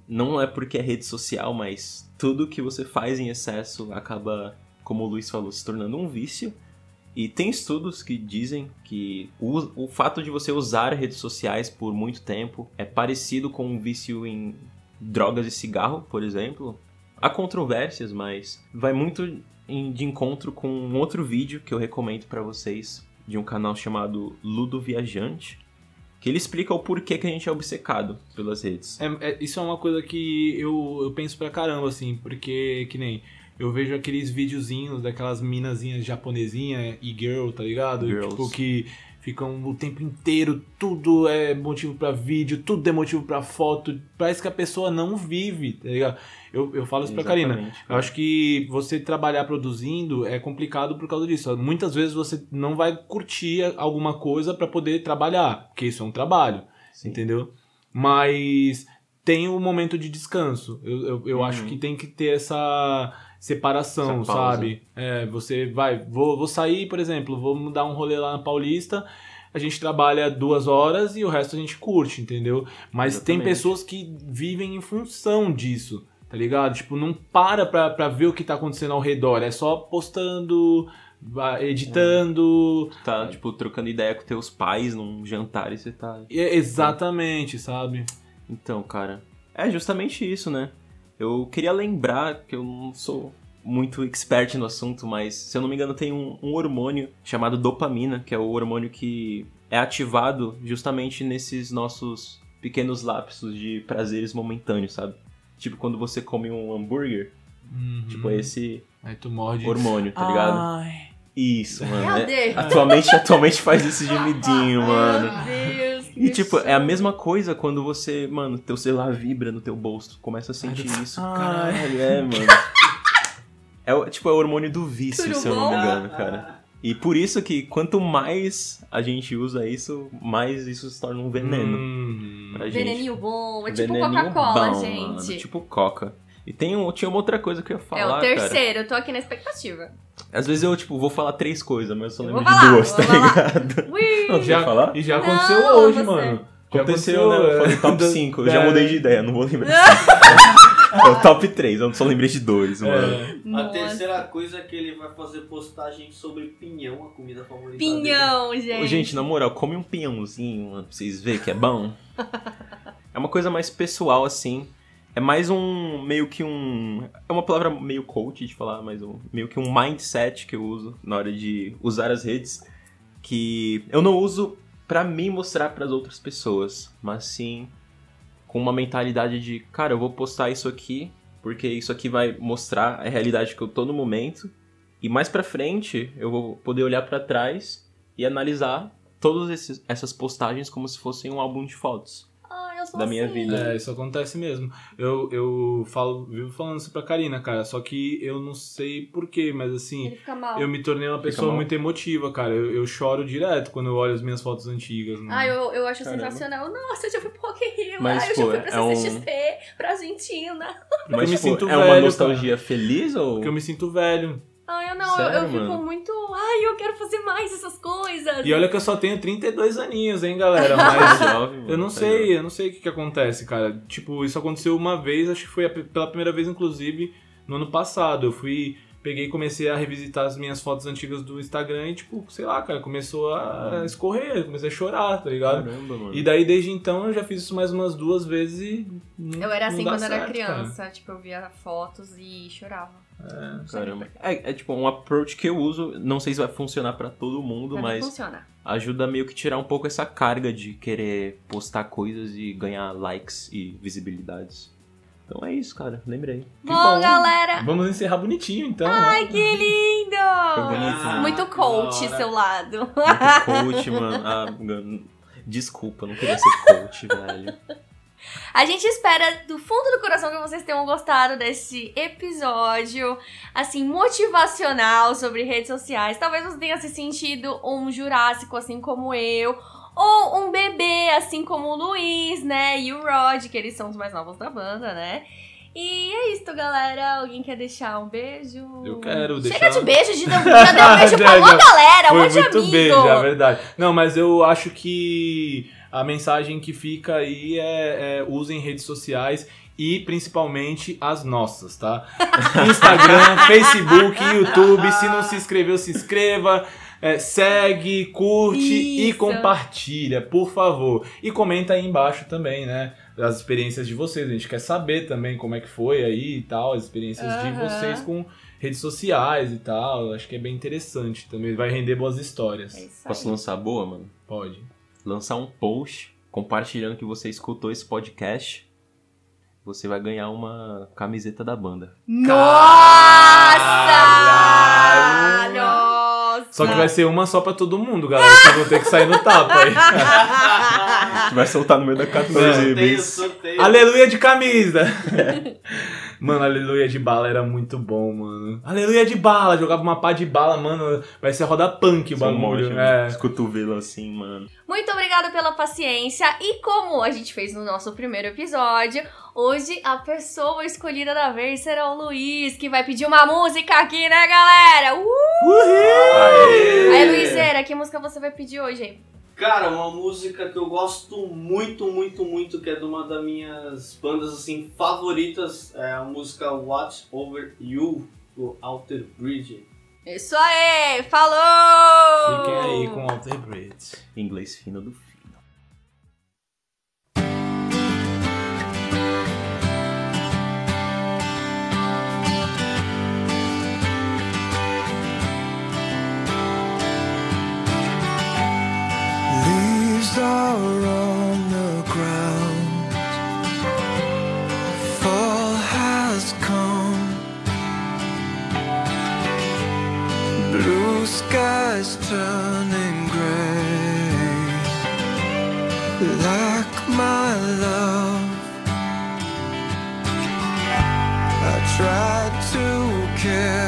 Não é porque é rede social, mas tudo que você faz em excesso acaba, como o Luiz falou, se tornando um vício. E tem estudos que dizem que o, o fato de você usar redes sociais por muito tempo é parecido com um vício em drogas e cigarro, por exemplo. Há controvérsias, mas vai muito em- de encontro com um outro vídeo que eu recomendo pra vocês, de um canal chamado Ludo Viajante, que ele explica o porquê que a gente é obcecado pelas redes. É, é- isso é uma coisa que eu, eu penso pra caramba, assim, porque que nem. Eu vejo aqueles videozinhos daquelas minazinhas japonesinha e girl, tá ligado? Girls. Tipo, que ficam o tempo inteiro, tudo é motivo pra vídeo, tudo é motivo pra foto. Parece que a pessoa não vive, tá ligado? Eu, eu falo isso pra Karina. Exatamente, Eu acho que você trabalhar produzindo é complicado por causa disso. Muitas vezes você não vai curtir alguma coisa pra poder trabalhar, porque isso é um trabalho Sim. entendeu? Mas tem o momento de descanso. Eu, eu, eu Uhum. acho que tem que ter essa separação, sabe? É, você vai, vou, vou sair, por exemplo, vou dar um rolê lá na Paulista. A gente trabalha duas horas e o resto a gente curte, entendeu? Mas tem Exatamente. pessoas que vivem em função disso, tá ligado? Tipo, não para pra, pra ver o que tá acontecendo ao redor. É só postando, editando. Tá, tipo, trocando ideia com teus pais num jantar e você tá É, exatamente, sabe? Então, cara, é justamente isso, né? Eu queria lembrar que eu não sou muito expert no assunto, mas se eu não me engano tem um, um hormônio chamado dopamina, que é o hormônio que é ativado justamente nesses nossos pequenos lapsos de prazeres momentâneos, sabe? Tipo quando você come um hambúrguer, Uhum. tipo é esse Aí tu morde. hormônio, tá ligado? Ai. Isso, mano. Cadê? É, atualmente, atualmente faz esse gemidinho, mano. Meu Deus, E tipo, é a mesma coisa quando você, mano, teu celular vibra no teu bolso, começa a sentir isso. Ai. Caralho, é, mano. É tipo, é o hormônio do vício, Tudo se eu não me engano, cara. E por isso que quanto mais a gente usa isso, mais isso se torna um veneno Hum. pra gente. Veneninho bom, é tipo Coca-Cola, gente. mano, tipo Coca. E tem um, tinha uma outra coisa que eu ia é falar, o terceiro, eu tô aqui na expectativa. Às vezes eu, tipo, vou falar três coisas, mas eu só Eu lembro de falar, duas, vou tá falar. ligado? Ui! Não, já falar? E já Não, aconteceu hoje, você. mano. Já Aconteceu, né? Eu falei top Da- 5, eu já mudei de ideia, não vou lembrar. é o top 3, eu só lembrei de dois, mano. É. A Nossa. terceira coisa é que ele vai fazer postagem sobre pinhão, a comida favorita Pinhão, Ô, gente. gente, na moral, come um pinhãozinho, mano, pra vocês verem que é bom. é uma coisa mais pessoal, assim. É mais um, meio que um... É uma palavra meio coach de falar, mas um, meio que um mindset que eu uso na hora de usar as redes. Que eu não uso pra me mostrar pras outras pessoas, mas sim com uma mentalidade de, cara, eu vou postar isso aqui, porque isso aqui vai mostrar a realidade que eu tô no momento. E mais pra frente, eu vou poder olhar pra trás e analisar todas essas postagens como se fossem um álbum de fotos. Eu da minha assim. vida. É, isso acontece mesmo. Eu, eu falo, vivo falando isso pra Karina, cara. Só que eu não sei porquê, mas assim, Ele fica mal. eu me tornei uma pessoa muito emotiva, cara. Eu, eu choro direto quando eu olho as minhas fotos antigas. Mano. Ah, eu, eu acho Caramba. sensacional. Nossa, eu já fui pro Rio. Mas, Ai, eu pô, já fui pra é um- CCXP, pra Argentina. Mas, me tipo, sinto é uma velho, nostalgia feliz ou... Porque eu me sinto velho. Ai, eu não, eu- Sério, eu, fico mano? muito. Ai, eu quero fazer mais essas coisas. E olha que eu só tenho 32 aninhos, hein, galera. Mas jovem, eu não tá sei, eu não sei o que, que acontece, cara. Tipo, isso aconteceu uma vez, acho que foi pela primeira vez, inclusive, no ano passado. Eu fui, peguei e comecei a revisitar as minhas fotos antigas do Instagram e, tipo, sei lá, cara, começou a escorrer, comecei a chorar, tá ligado? Caramba, mano. E daí, desde então, eu já fiz isso mais umas duas vezes e. Não, Eu era assim quando era certo, criança. Tipo, eu via fotos e chorava. Caramba. É, é tipo um approach que eu uso, não sei se vai funcionar pra todo mundo, Pra mas funciona. ajuda meio que tirar um pouco essa carga de querer postar coisas e ganhar likes e visibilidades. Então é isso, cara, lembrei. Bom, bom. galera. Vamos encerrar bonitinho, então. Ai, né? que lindo! Foi bonito, né? Muito coach, seu lado. Muito coach, mano. Ah, desculpa, não queria ser coach, velho. A gente espera do fundo do coração que vocês tenham gostado desse episódio, assim, motivacional sobre redes sociais. Talvez você tenha se sentido um jurássico, assim como eu, ou um bebê, assim como o Luiz, né, e o Rod, que eles são os mais novos da banda, né? E é isso, galera. Alguém quer deixar um beijo? Eu quero Chega deixar- de beijo, de já deu um beijo pra uma galera, um monte de muito amigo. beijo, é verdade. Não, mas eu acho que a mensagem que fica aí é, é usem redes sociais e principalmente as nossas, tá? Instagram, Facebook, YouTube. Se não se inscreveu, se inscreva. é, segue, curte e Isso. compartilha, por favor. E comenta aí embaixo também, né? As experiências de vocês. A gente quer saber também como é que foi aí e tal, as experiências de Aham. vocês com redes sociais e tal. Acho que é bem interessante também. Vai render boas histórias. É Posso lançar boa, mano? Pode. Lançar um post compartilhando que você escutou esse podcast. Você vai ganhar uma camiseta da banda. Nossa! Nossa! Só que vai ser uma só pra todo mundo, galera. Vocês vão ter que sair no tapa aí. Vai soltar no meio da 14 Sorteio, sorteio. Aleluia de camisa! Mano, aleluia de bala era muito bom, mano. Aleluia de bala, jogava uma pá de bala, mano. Vai ser roda punk o um bagulho. é. Os cotovelos assim, mano. Muito obrigada pela paciência. E como a gente fez no nosso primeiro episódio, hoje a pessoa escolhida da vez será o Luiz, que vai pedir uma música aqui, né, galera? Uh! Aí, Luizera, que música você vai pedir hoje? Cara, uma música que eu gosto muito, muito, muito, que é de uma das minhas bandas assim favoritas, é a música Watch Over You do Alter Bridge. Isso aí! Falou! Fiquem aí com Alter Bridge. Inglês fino do are on the ground. Fall has come. Blue skies turning gray. Like my love. I tried to carry